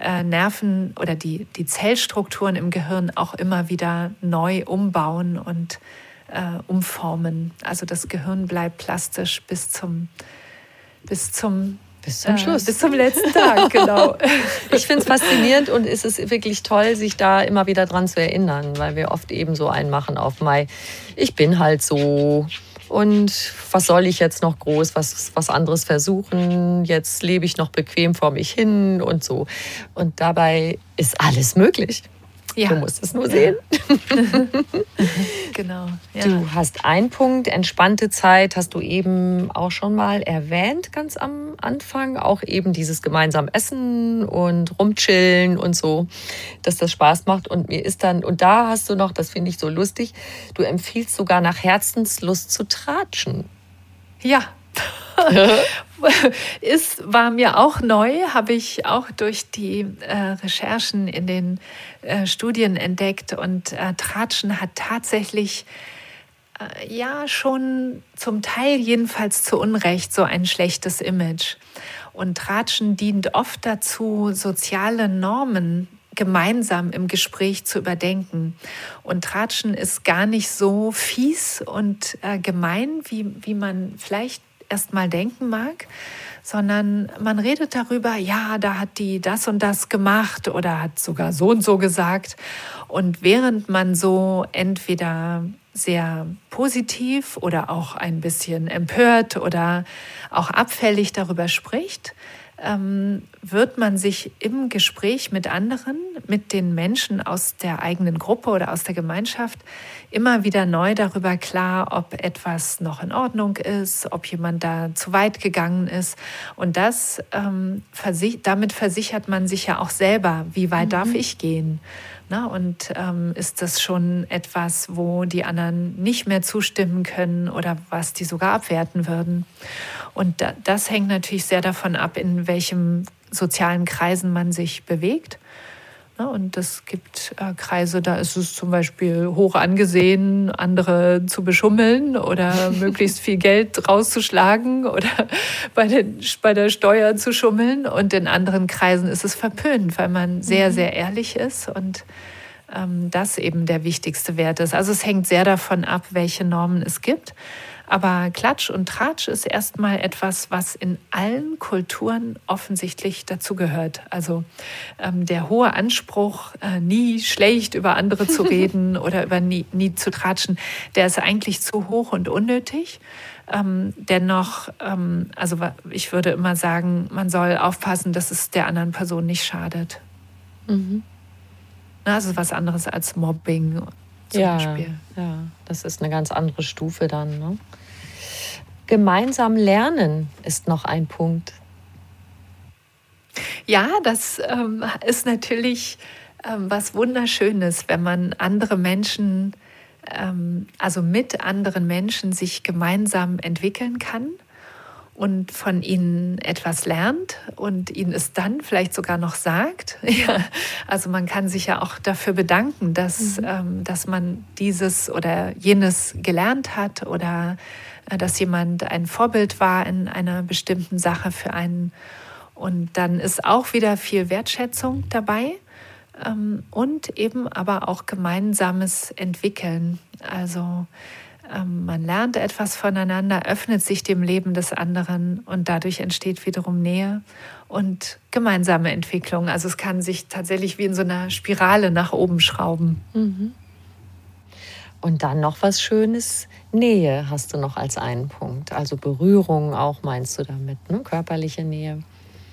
äh, Nerven oder die, die Zellstrukturen im Gehirn auch immer wieder neu umbauen und äh, umformen. Also das Gehirn bleibt plastisch bis zum, bis zum
bis zum Schluss.
Äh, bis zum letzten Tag, genau.
ich finde es faszinierend und es ist wirklich toll, sich da immer wieder dran zu erinnern, weil wir oft eben so einen machen auf Mai. Ich bin halt so und was soll ich jetzt noch groß, was, was anderes versuchen? Jetzt lebe ich noch bequem vor mich hin und so. Und dabei ist alles möglich. Ja. Du musst es nur sehen.
genau.
Ja. Du hast einen Punkt, entspannte Zeit, hast du eben auch schon mal erwähnt, ganz am Anfang. Auch eben dieses gemeinsam Essen und rumchillen und so, dass das Spaß macht. Und mir ist dann, und da hast du noch, das finde ich so lustig, du empfiehlst sogar nach Herzenslust zu tratschen.
Ja, ist, war mir auch neu, habe ich auch durch die äh, Recherchen in den äh, Studien entdeckt. Und äh, Tratschen hat tatsächlich äh, ja schon zum Teil jedenfalls zu Unrecht so ein schlechtes Image. Und Tratschen dient oft dazu, soziale Normen gemeinsam im Gespräch zu überdenken. Und Tratschen ist gar nicht so fies und äh, gemein, wie, wie man vielleicht erstmal denken mag, sondern man redet darüber, ja, da hat die das und das gemacht oder hat sogar so und so gesagt. Und während man so entweder sehr positiv oder auch ein bisschen empört oder auch abfällig darüber spricht, ähm, wird man sich im Gespräch mit anderen, mit den Menschen aus der eigenen Gruppe oder aus der Gemeinschaft immer wieder neu darüber klar, ob etwas noch in Ordnung ist, ob jemand da zu weit gegangen ist. Und das, ähm, damit versichert man sich ja auch selber, wie weit mhm. darf ich gehen. Na, und ähm, ist das schon etwas, wo die anderen nicht mehr zustimmen können oder was die sogar abwerten würden? Und da, das hängt natürlich sehr davon ab, in welchem sozialen Kreisen man sich bewegt. Und es gibt äh, Kreise, da ist es zum Beispiel hoch angesehen, andere zu beschummeln oder möglichst viel Geld rauszuschlagen oder bei, den, bei der Steuer zu schummeln. Und in anderen Kreisen ist es verpönt, weil man sehr, mhm. sehr ehrlich ist und ähm, das eben der wichtigste Wert ist. Also es hängt sehr davon ab, welche Normen es gibt. Aber Klatsch und Tratsch ist erstmal etwas, was in allen Kulturen offensichtlich dazugehört. Also ähm, der hohe Anspruch, äh, nie schlecht über andere zu reden oder über nie, nie zu tratschen, der ist eigentlich zu hoch und unnötig. Ähm, dennoch, ähm, also ich würde immer sagen, man soll aufpassen, dass es der anderen Person nicht schadet. Mhm. Also was anderes als Mobbing zum
ja,
Beispiel.
Ja, das ist eine ganz andere Stufe dann. Ne? Gemeinsam lernen ist noch ein Punkt.
Ja, das ähm, ist natürlich ähm, was Wunderschönes, wenn man andere Menschen, ähm, also mit anderen Menschen sich gemeinsam entwickeln kann und von ihnen etwas lernt und ihnen es dann vielleicht sogar noch sagt. Ja, also man kann sich ja auch dafür bedanken, dass, mhm. ähm, dass man dieses oder jenes gelernt hat oder dass jemand ein Vorbild war in einer bestimmten Sache für einen. Und dann ist auch wieder viel Wertschätzung dabei ähm, und eben aber auch gemeinsames Entwickeln. Also ähm, man lernt etwas voneinander, öffnet sich dem Leben des anderen und dadurch entsteht wiederum Nähe und gemeinsame Entwicklung. Also es kann sich tatsächlich wie in so einer Spirale nach oben schrauben. Mhm.
Und dann noch was Schönes, Nähe hast du noch als einen Punkt. Also Berührung auch meinst du damit, ne? körperliche Nähe.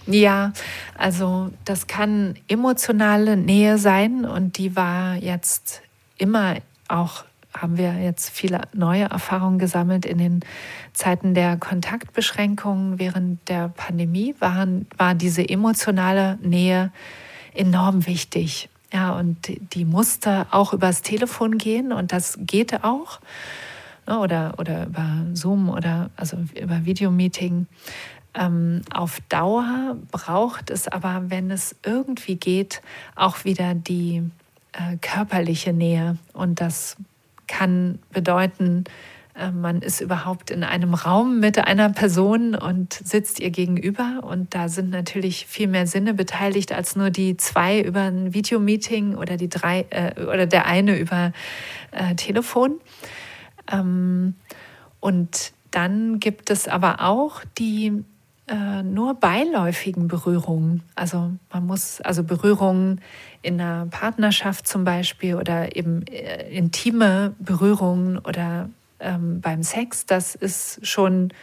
Ja, also das kann emotionale Nähe sein und die war jetzt immer auch haben wir jetzt viele neue Erfahrungen gesammelt in den Zeiten der Kontaktbeschränkungen während der Pandemie waren, war diese emotionale Nähe enorm wichtig. Ja, und die musste auch übers Telefon gehen und das geht auch. Ne, oder, oder über Zoom oder also über Videomeeting. Ähm, auf Dauer braucht es aber, wenn es irgendwie geht, auch wieder die äh, körperliche Nähe. Und das kann bedeuten, man ist überhaupt in einem Raum mit einer Person und sitzt ihr gegenüber. Und da sind natürlich viel mehr Sinne beteiligt als nur die zwei über ein Videomeeting oder die drei äh, oder der eine über äh, Telefon. Ähm, und dann gibt es aber auch die äh, nur beiläufigen Berührungen. Also man muss, also Berührungen in einer Partnerschaft zum Beispiel oder eben äh, intime Berührungen oder ähm, beim Sex, das ist schon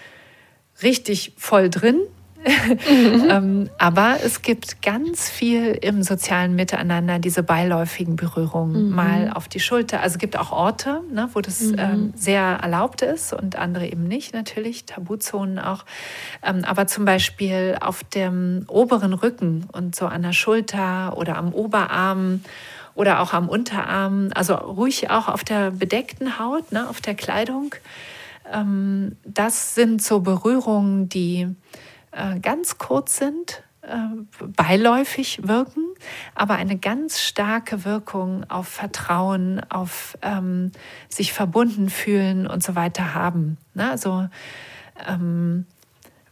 richtig voll drin. Mhm. ähm, aber es gibt ganz viel im sozialen Miteinander, diese beiläufigen Berührungen, mhm. mal auf die Schulter. Also es gibt auch Orte, ne, wo das mhm. ähm, sehr erlaubt ist und andere eben nicht, natürlich, Tabuzonen auch. Ähm, aber zum Beispiel auf dem oberen Rücken und so an der Schulter oder am Oberarm oder auch am Unterarm, also ruhig auch auf der bedeckten Haut, ne, auf der Kleidung. Ähm, das sind so Berührungen, die äh, ganz kurz sind, äh, beiläufig wirken, aber eine ganz starke Wirkung auf Vertrauen, auf ähm, sich verbunden fühlen und so weiter haben. Ne? Also ähm,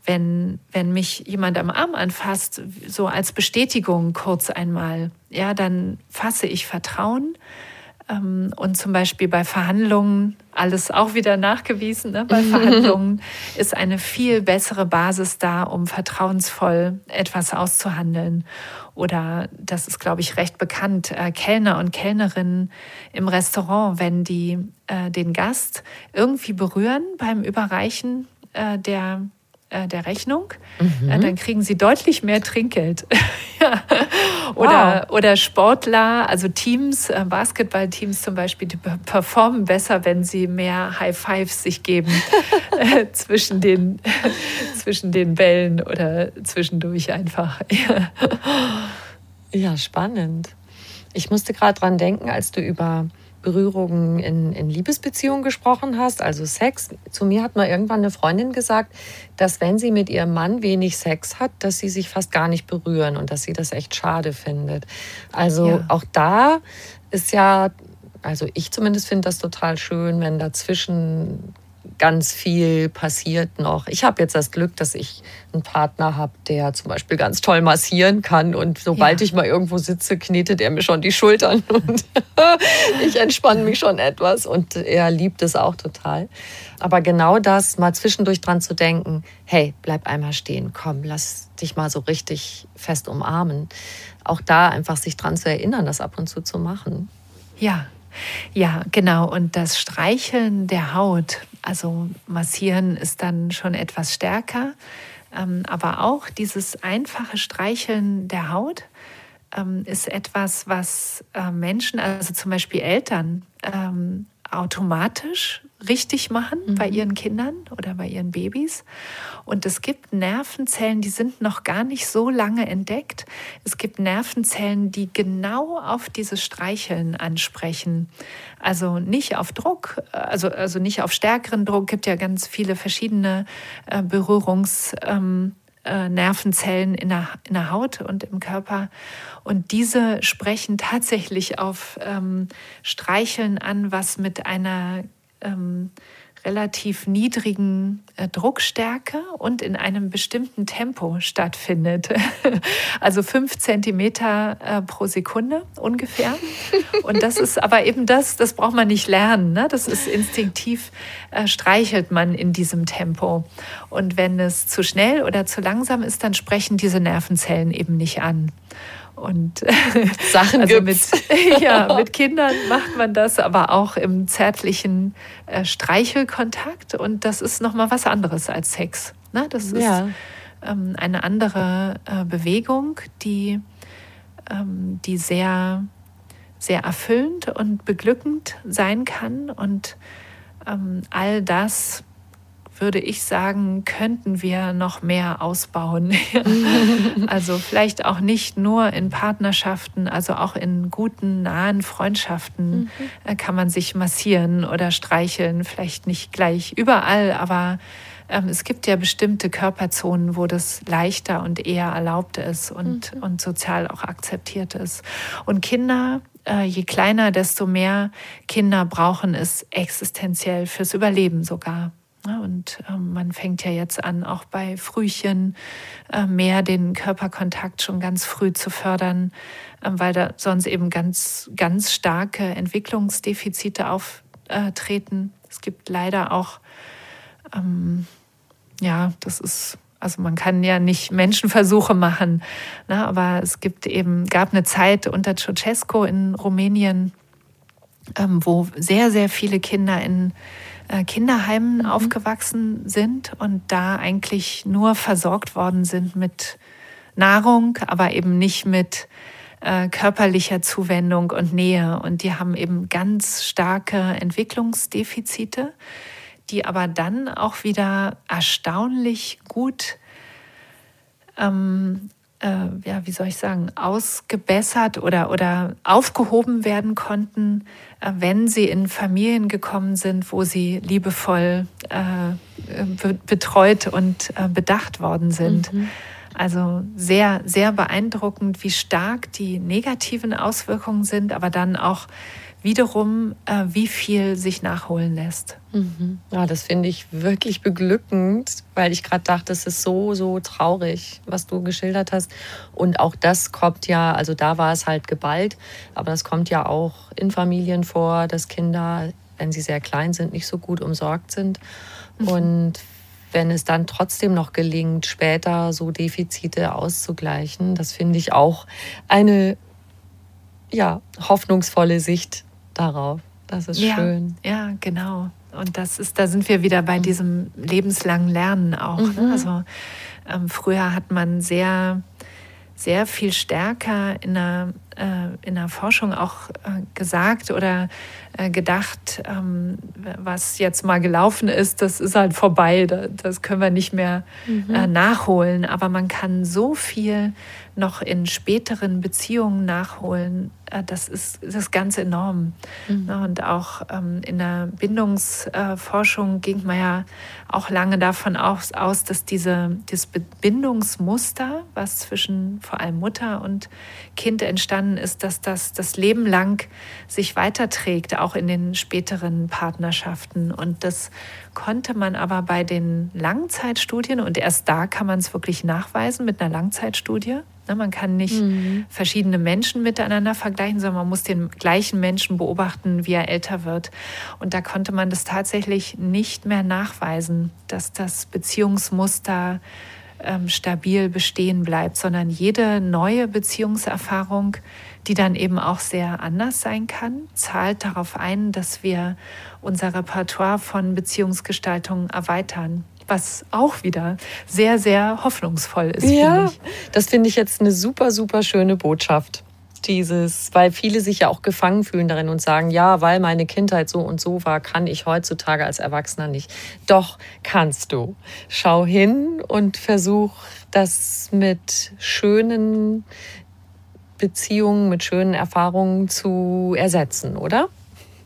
wenn, wenn mich jemand am Arm anfasst, so als Bestätigung kurz einmal, ja, dann fasse ich Vertrauen. Ähm, und zum Beispiel bei Verhandlungen, alles auch wieder nachgewiesen, ne? bei Verhandlungen ist eine viel bessere Basis da, um vertrauensvoll etwas auszuhandeln. Oder das ist, glaube ich, recht bekannt, äh, Kellner und Kellnerinnen im Restaurant, wenn die äh, den Gast irgendwie berühren beim Überreichen äh, der äh, der Rechnung. Mhm. Äh, dann kriegen sie deutlich mehr Trinkgeld. ja. oder, wow. oder Sportler, also Teams, äh, Basketballteams zum Beispiel, die performen besser, wenn sie mehr High Fives sich geben zwischen, den, zwischen den Bällen oder zwischendurch einfach.
ja. ja, spannend. Ich musste gerade dran denken, als du über Berührungen in, in Liebesbeziehungen gesprochen hast, also Sex. Zu mir hat mal irgendwann eine Freundin gesagt, dass wenn sie mit ihrem Mann wenig Sex hat, dass sie sich fast gar nicht berühren und dass sie das echt schade findet. Also ja. auch da ist ja, also ich zumindest finde das total schön, wenn dazwischen ganz viel passiert noch. Ich habe jetzt das Glück, dass ich einen Partner habe, der zum Beispiel ganz toll massieren kann. Und sobald ja. ich mal irgendwo sitze, knetet er mir schon die Schultern und ich entspanne mich schon etwas. Und er liebt es auch total. Aber genau das, mal zwischendurch dran zu denken, hey, bleib einmal stehen, komm, lass dich mal so richtig fest umarmen. Auch da einfach sich dran zu erinnern, das ab und zu zu machen.
Ja, ja, genau. Und das Streicheln der Haut, also massieren ist dann schon etwas stärker, ähm, aber auch dieses einfache Streicheln der Haut ähm, ist etwas, was äh, Menschen, also zum Beispiel Eltern, ähm, automatisch richtig machen mhm. bei ihren Kindern oder bei ihren Babys. Und es gibt Nervenzellen, die sind noch gar nicht so lange entdeckt. Es gibt Nervenzellen, die genau auf dieses Streicheln ansprechen. Also nicht auf Druck, also, also nicht auf stärkeren Druck. Es gibt ja ganz viele verschiedene äh, Berührungs- ähm, äh, Nervenzellen in der, in der Haut und im Körper. Und diese sprechen tatsächlich auf ähm, Streicheln an, was mit einer ähm, relativ niedrigen äh, Druckstärke und in einem bestimmten Tempo stattfindet. also fünf Zentimeter äh, pro Sekunde ungefähr. Und das ist aber eben das, das braucht man nicht lernen. Ne? Das ist instinktiv, äh, streichelt man in diesem Tempo. Und wenn es zu schnell oder zu langsam ist, dann sprechen diese Nervenzellen eben nicht an. Und
Sachen also mit,
ja, mit Kindern macht man das, aber auch im zärtlichen äh, Streichelkontakt. Und das ist nochmal was anderes als Sex. Ne? Das ist ja. ähm, eine andere äh, Bewegung, die, ähm, die sehr, sehr erfüllend und beglückend sein kann. Und ähm, all das würde ich sagen, könnten wir noch mehr ausbauen. also vielleicht auch nicht nur in Partnerschaften, also auch in guten, nahen Freundschaften mhm. Äh, kann man sich massieren oder streicheln. Vielleicht nicht gleich überall, aber ähm, es gibt ja bestimmte Körperzonen, wo das leichter und eher erlaubt ist und, mhm. und sozial auch akzeptiert ist. Und Kinder äh, je kleiner, desto mehr Kinder brauchen es existenziell fürs Überleben sogar. Und ähm, man fängt ja jetzt an, auch bei Frühchen äh, mehr den Körperkontakt schon ganz früh zu fördern, ähm, weil da sonst eben ganz, ganz starke Entwicklungsdefizite auftreten. Es gibt leider auch, ähm, ja, das ist also man kann ja nicht Menschenversuche machen, ne, aber es gibt eben, gab eine Zeit unter Ceausescu in Rumänien, ähm, wo sehr, sehr viele Kinder in äh, Kinderheimen mhm. aufgewachsen sind und da eigentlich nur versorgt worden sind mit Nahrung, aber eben nicht mit äh, körperlicher Zuwendung und Nähe. Und die haben eben ganz starke Entwicklungsdefizite, die aber dann auch wieder erstaunlich gut ähm, äh, ja, wie soll ich sagen, ausgebessert oder, oder aufgehoben werden konnten, äh, wenn sie in Familien gekommen sind, wo sie liebevoll äh, be betreut und äh, bedacht worden sind. Mhm. Also sehr, sehr beeindruckend, wie stark die negativen Auswirkungen sind, aber dann auch wiederum, äh, wie viel sich nachholen lässt.
Mhm. Ja, das finde ich wirklich beglückend, weil ich gerade dachte, es ist so, so traurig, was du geschildert hast. Und auch das kommt ja, also da war es halt geballt, aber das kommt ja auch in Familien vor, dass Kinder, wenn sie sehr klein sind, nicht so gut umsorgt sind. Mhm. Und wenn es dann trotzdem noch gelingt, später so Defizite auszugleichen, das finde ich auch eine ja, hoffnungsvolle Sicht darauf. Das ist
ja,
schön.
Ja, genau. Und das ist, da sind wir wieder bei mhm. diesem lebenslangen Lernen auch. Ne? Mhm. Ne? Also ähm, früher hat man sehr, sehr viel stärker in äh, in der Forschung auch äh, gesagt oder äh, gedacht, ähm, was jetzt mal gelaufen ist, das ist halt vorbei, das können wir nicht mehr mhm. Äh, nachholen. Aber man kann so viel noch in späteren Beziehungen nachholen, äh, das ist, das ganz enorm. Mhm. Und auch ähm, in der Bindungsforschung ging man ja auch lange davon aus, aus dass diese, dieses Bindungsmuster, was zwischen vor allem Mutter und Kind entstanden ist, dass das das Leben lang sich weiterträgt, auch in den späteren Partnerschaften. Und das konnte man aber bei den Langzeitstudien, und erst da kann man es wirklich nachweisen mit einer Langzeitstudie, Ne, man kann nicht mhm. verschiedene Menschen miteinander vergleichen, sondern man muss den gleichen Menschen beobachten, wie er älter wird. Und da konnte man das tatsächlich nicht mehr nachweisen, dass das Beziehungsmuster ähm, stabil bestehen bleibt, sondern jede neue Beziehungserfahrung, die dann eben auch sehr anders sein kann, zahlt darauf ein, dass wir unser Repertoire von Beziehungsgestaltung erweitern was auch wieder sehr, sehr hoffnungsvoll ist.
Ja, find das finde ich jetzt eine super, super schöne Botschaft. Dieses, weil viele sich ja auch gefangen fühlen darin und sagen, ja, weil meine Kindheit so und so war, kann ich heutzutage als Erwachsener nicht. Doch kannst du. Schau hin und versuch das mit schönen Beziehungen, mit schönen Erfahrungen zu ersetzen, oder?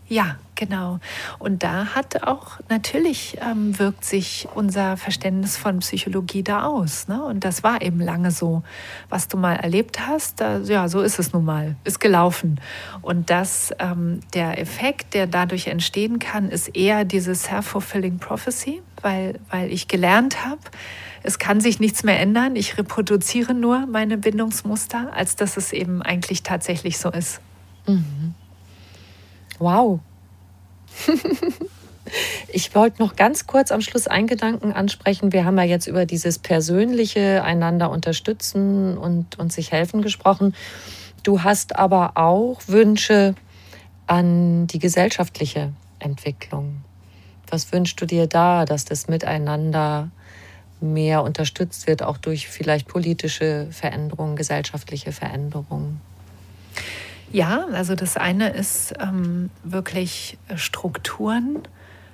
Ja, genau. Und da hat auch natürlich ähm, wirkt sich unser Verständnis von Psychologie da aus. Ne? Und das war eben lange so. Was du mal erlebt hast, da, ja, so ist es nun mal, ist gelaufen. Und das, ähm, der Effekt, der dadurch entstehen kann, ist eher diese self-fulfilling prophecy, weil, weil ich gelernt habe, es kann sich nichts mehr ändern, ich reproduziere nur meine Bindungsmuster, als dass es eben eigentlich tatsächlich so ist. Mhm.
Wow. Ich wollte noch ganz kurz am Schluss einen Gedanken ansprechen. Wir haben ja jetzt über dieses persönliche einander unterstützen und, und sich helfen gesprochen. Du hast aber auch Wünsche an die gesellschaftliche Entwicklung. Was wünschst du dir da, dass das Miteinander mehr unterstützt wird, auch durch vielleicht politische Veränderungen, gesellschaftliche Veränderungen?
Ja, also das eine ist ähm, wirklich Strukturen,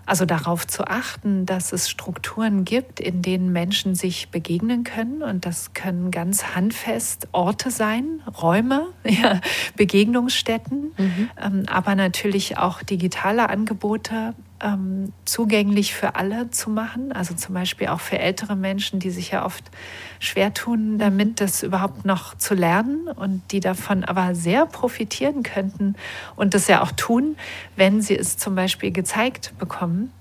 also darauf zu achten, dass es Strukturen gibt, in denen Menschen sich begegnen können. Und das können ganz handfest Orte sein, Räume, ja, Begegnungsstätten, mhm. ähm, aber natürlich auch digitale Angebote, ähm, zugänglich für alle zu machen. Also zum Beispiel auch für ältere Menschen, die sich ja oft schwer tun, damit das überhaupt noch zu lernen und die davon aber sehr profitieren könnten und das ja auch tun, wenn sie es zum Beispiel gezeigt bekommen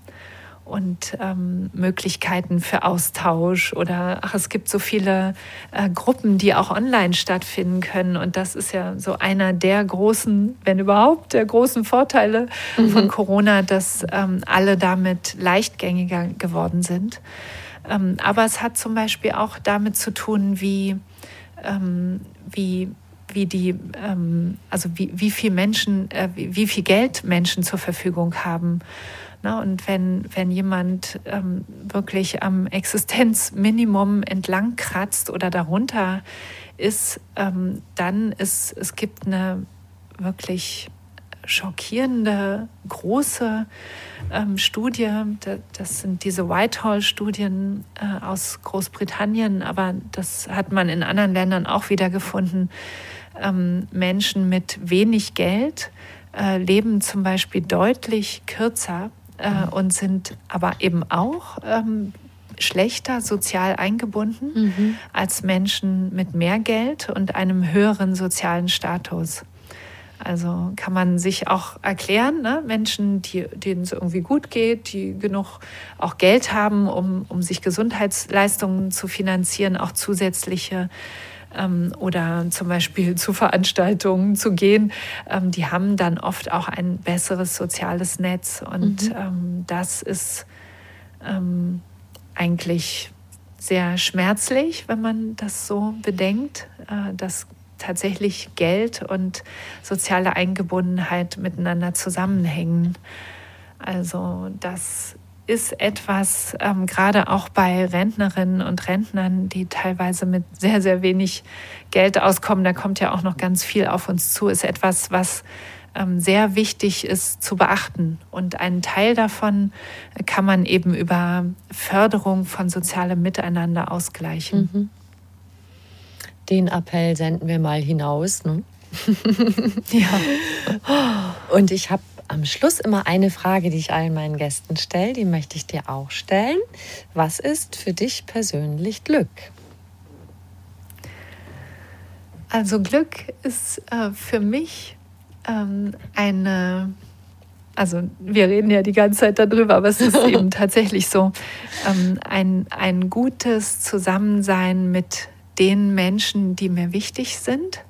und ähm, Möglichkeiten für Austausch oder ach, es gibt so viele äh, Gruppen, die auch online stattfinden können und das ist ja so einer der großen, wenn überhaupt, der großen Vorteile mhm. von Corona, dass ähm, alle damit leichtgängiger geworden sind. Ähm, aber es hat zum Beispiel auch damit zu tun, wie, ähm, wie wie die, ähm, also wie, wie viel Menschen, äh, wie, wie viel Geld Menschen zur Verfügung haben Ne? Und wenn, wenn jemand ähm, wirklich am Existenzminimum entlang kratzt oder darunter ist, ähm, dann ist es gibt eine wirklich schockierende, große ähm, Studie. Das sind diese Whitehall-Studien äh, aus Großbritannien, aber das hat man in anderen Ländern auch wieder gefunden. Ähm, Menschen mit wenig Geld äh, leben zum Beispiel deutlich kürzer äh, und sind aber eben auch ähm, schlechter sozial eingebunden mhm. als Menschen mit mehr Geld und einem höheren sozialen Status. Also kann man sich auch erklären, ne? Menschen, die, denen es irgendwie gut geht, die genug auch Geld haben, um, um sich Gesundheitsleistungen zu finanzieren, auch zusätzliche ähm, oder zum Beispiel zu Veranstaltungen zu gehen, ähm, die haben dann oft auch ein besseres soziales Netz. Und mhm. ähm, das ist ähm, eigentlich sehr schmerzlich, wenn man das so bedenkt, äh, dass tatsächlich Geld und soziale Eingebundenheit miteinander zusammenhängen. Also das ist etwas, ähm, gerade auch bei Rentnerinnen und Rentnern, die teilweise mit sehr, sehr wenig Geld auskommen, da kommt ja auch noch ganz viel auf uns zu, ist etwas, was ähm, sehr wichtig ist zu beachten. Und einen Teil davon kann man eben über Förderung von sozialem Miteinander ausgleichen. Mhm.
Den Appell senden wir mal hinaus. Ne? ja. Und ich habe am Schluss immer eine Frage, die ich allen meinen Gästen stelle. Die möchte ich dir auch stellen. Was ist für dich persönlich Glück?
Also Glück ist äh, für mich ähm, eine, also wir reden ja die ganze Zeit darüber, aber es ist eben tatsächlich so, ähm, ein, ein gutes Zusammensein mit den Menschen, die mir wichtig sind.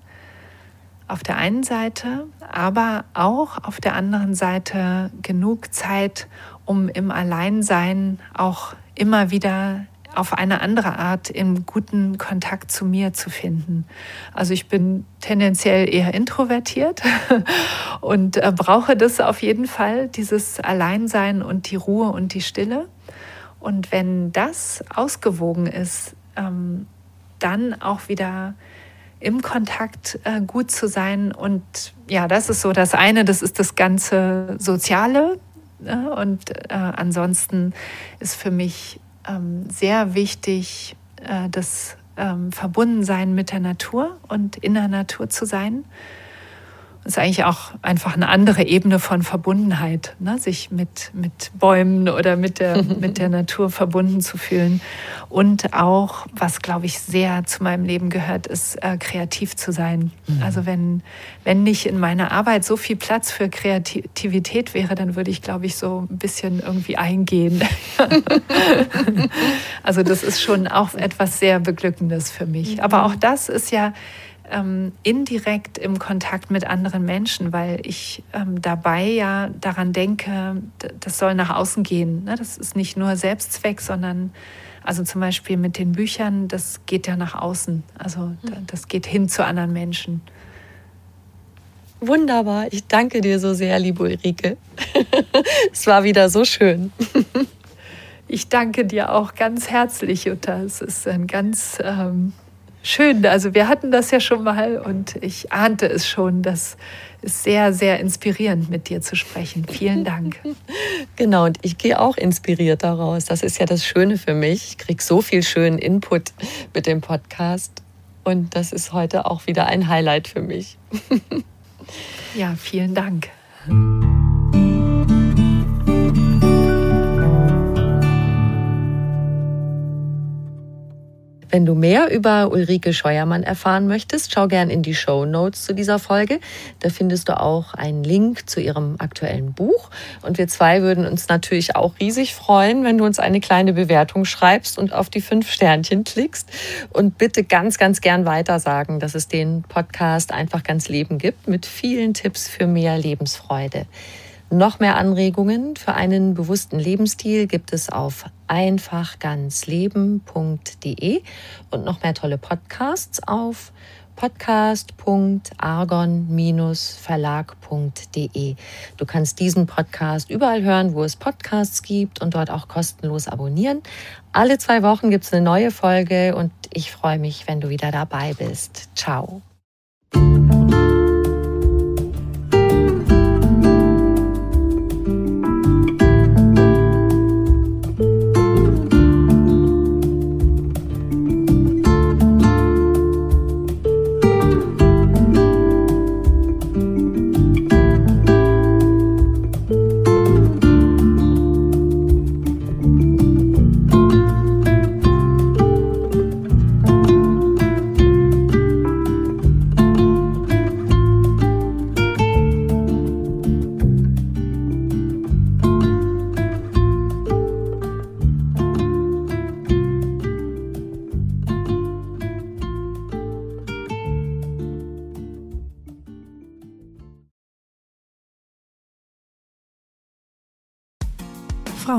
Auf der einen Seite, aber auch auf der anderen Seite genug Zeit, um im Alleinsein auch immer wieder auf eine andere Art im guten Kontakt zu mir zu finden. Also ich bin tendenziell eher introvertiert und äh, brauche das auf jeden Fall, dieses Alleinsein und die Ruhe und die Stille. Und wenn das ausgewogen ist, ähm, dann auch wieder im Kontakt äh, gut zu sein. Und ja, das ist so das eine, das ist das ganze Soziale. Ne? Und äh, ansonsten ist für mich ähm, sehr wichtig, äh, das ähm, Verbundensein mit der Natur und in der Natur zu sein. Ist eigentlich auch einfach eine andere Ebene von Verbundenheit, ne? sich mit, mit Bäumen oder mit der, mit der Natur verbunden zu fühlen. Und auch, was glaube ich sehr zu meinem Leben gehört, ist äh, kreativ zu sein. Mhm. Also wenn, wenn nicht in meiner Arbeit so viel Platz für Kreativität wäre, dann würde ich glaube ich so ein bisschen irgendwie eingehen. also das ist schon auch etwas sehr Beglückendes für mich. Aber auch das ist ja ähm, indirekt im Kontakt mit anderen Menschen, weil ich ähm, dabei ja daran denke, das soll nach außen gehen. Ne? Das ist nicht nur Selbstzweck, sondern also zum Beispiel mit den Büchern, das geht ja nach außen. Also hm. das geht hin zu anderen Menschen.
Wunderbar. Ich danke dir so sehr, liebe Ulrike. es war wieder so schön.
ich danke dir auch ganz herzlich, Jutta. Es ist ein ganz ähm, schön. Also wir hatten das ja schon mal und ich ahnte es schon. Das ist sehr, sehr inspirierend, mit dir zu sprechen. Vielen Dank.
Genau, und ich gehe auch inspiriert daraus. Das ist ja das Schöne für mich. Ich kriege so viel schönen Input mit dem Podcast. Und das ist heute auch wieder ein Highlight für mich.
Ja, vielen Dank.
Wenn du mehr über Ulrike Scheuermann erfahren möchtest, schau gern in die Show Notes zu dieser Folge. Da findest du auch einen Link zu ihrem aktuellen Buch. Und wir zwei würden uns natürlich auch riesig freuen, wenn du uns eine kleine Bewertung schreibst und auf die fünf Sternchen klickst. Und bitte ganz, ganz gern weiter sagen, dass es den Podcast einfach ganz Leben gibt mit vielen Tipps für mehr Lebensfreude. Noch mehr Anregungen für einen bewussten Lebensstil gibt es auf einfachganzleben.de und noch mehr tolle Podcasts auf podcast.argon-verlag.de. Du kannst diesen Podcast überall hören, wo es Podcasts gibt und dort auch kostenlos abonnieren. Alle zwei Wochen gibt es eine neue Folge und ich freue mich, wenn du wieder dabei bist. Ciao.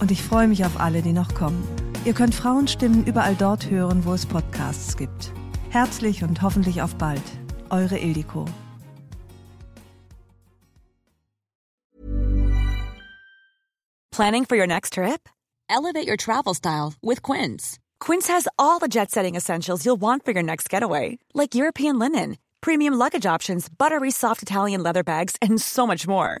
Und ich freue mich auf alle, die noch kommen. Ihr könnt Frauenstimmen überall dort hören, wo es Podcasts gibt. Herzlich und hoffentlich auf bald. Eure Ildiko.
Planning for your next trip? Elevate your travel style with Quince. Quince has all the jet setting essentials you'll want for your next getaway, like European linen, premium luggage options, buttery soft Italian leather bags, and so much more.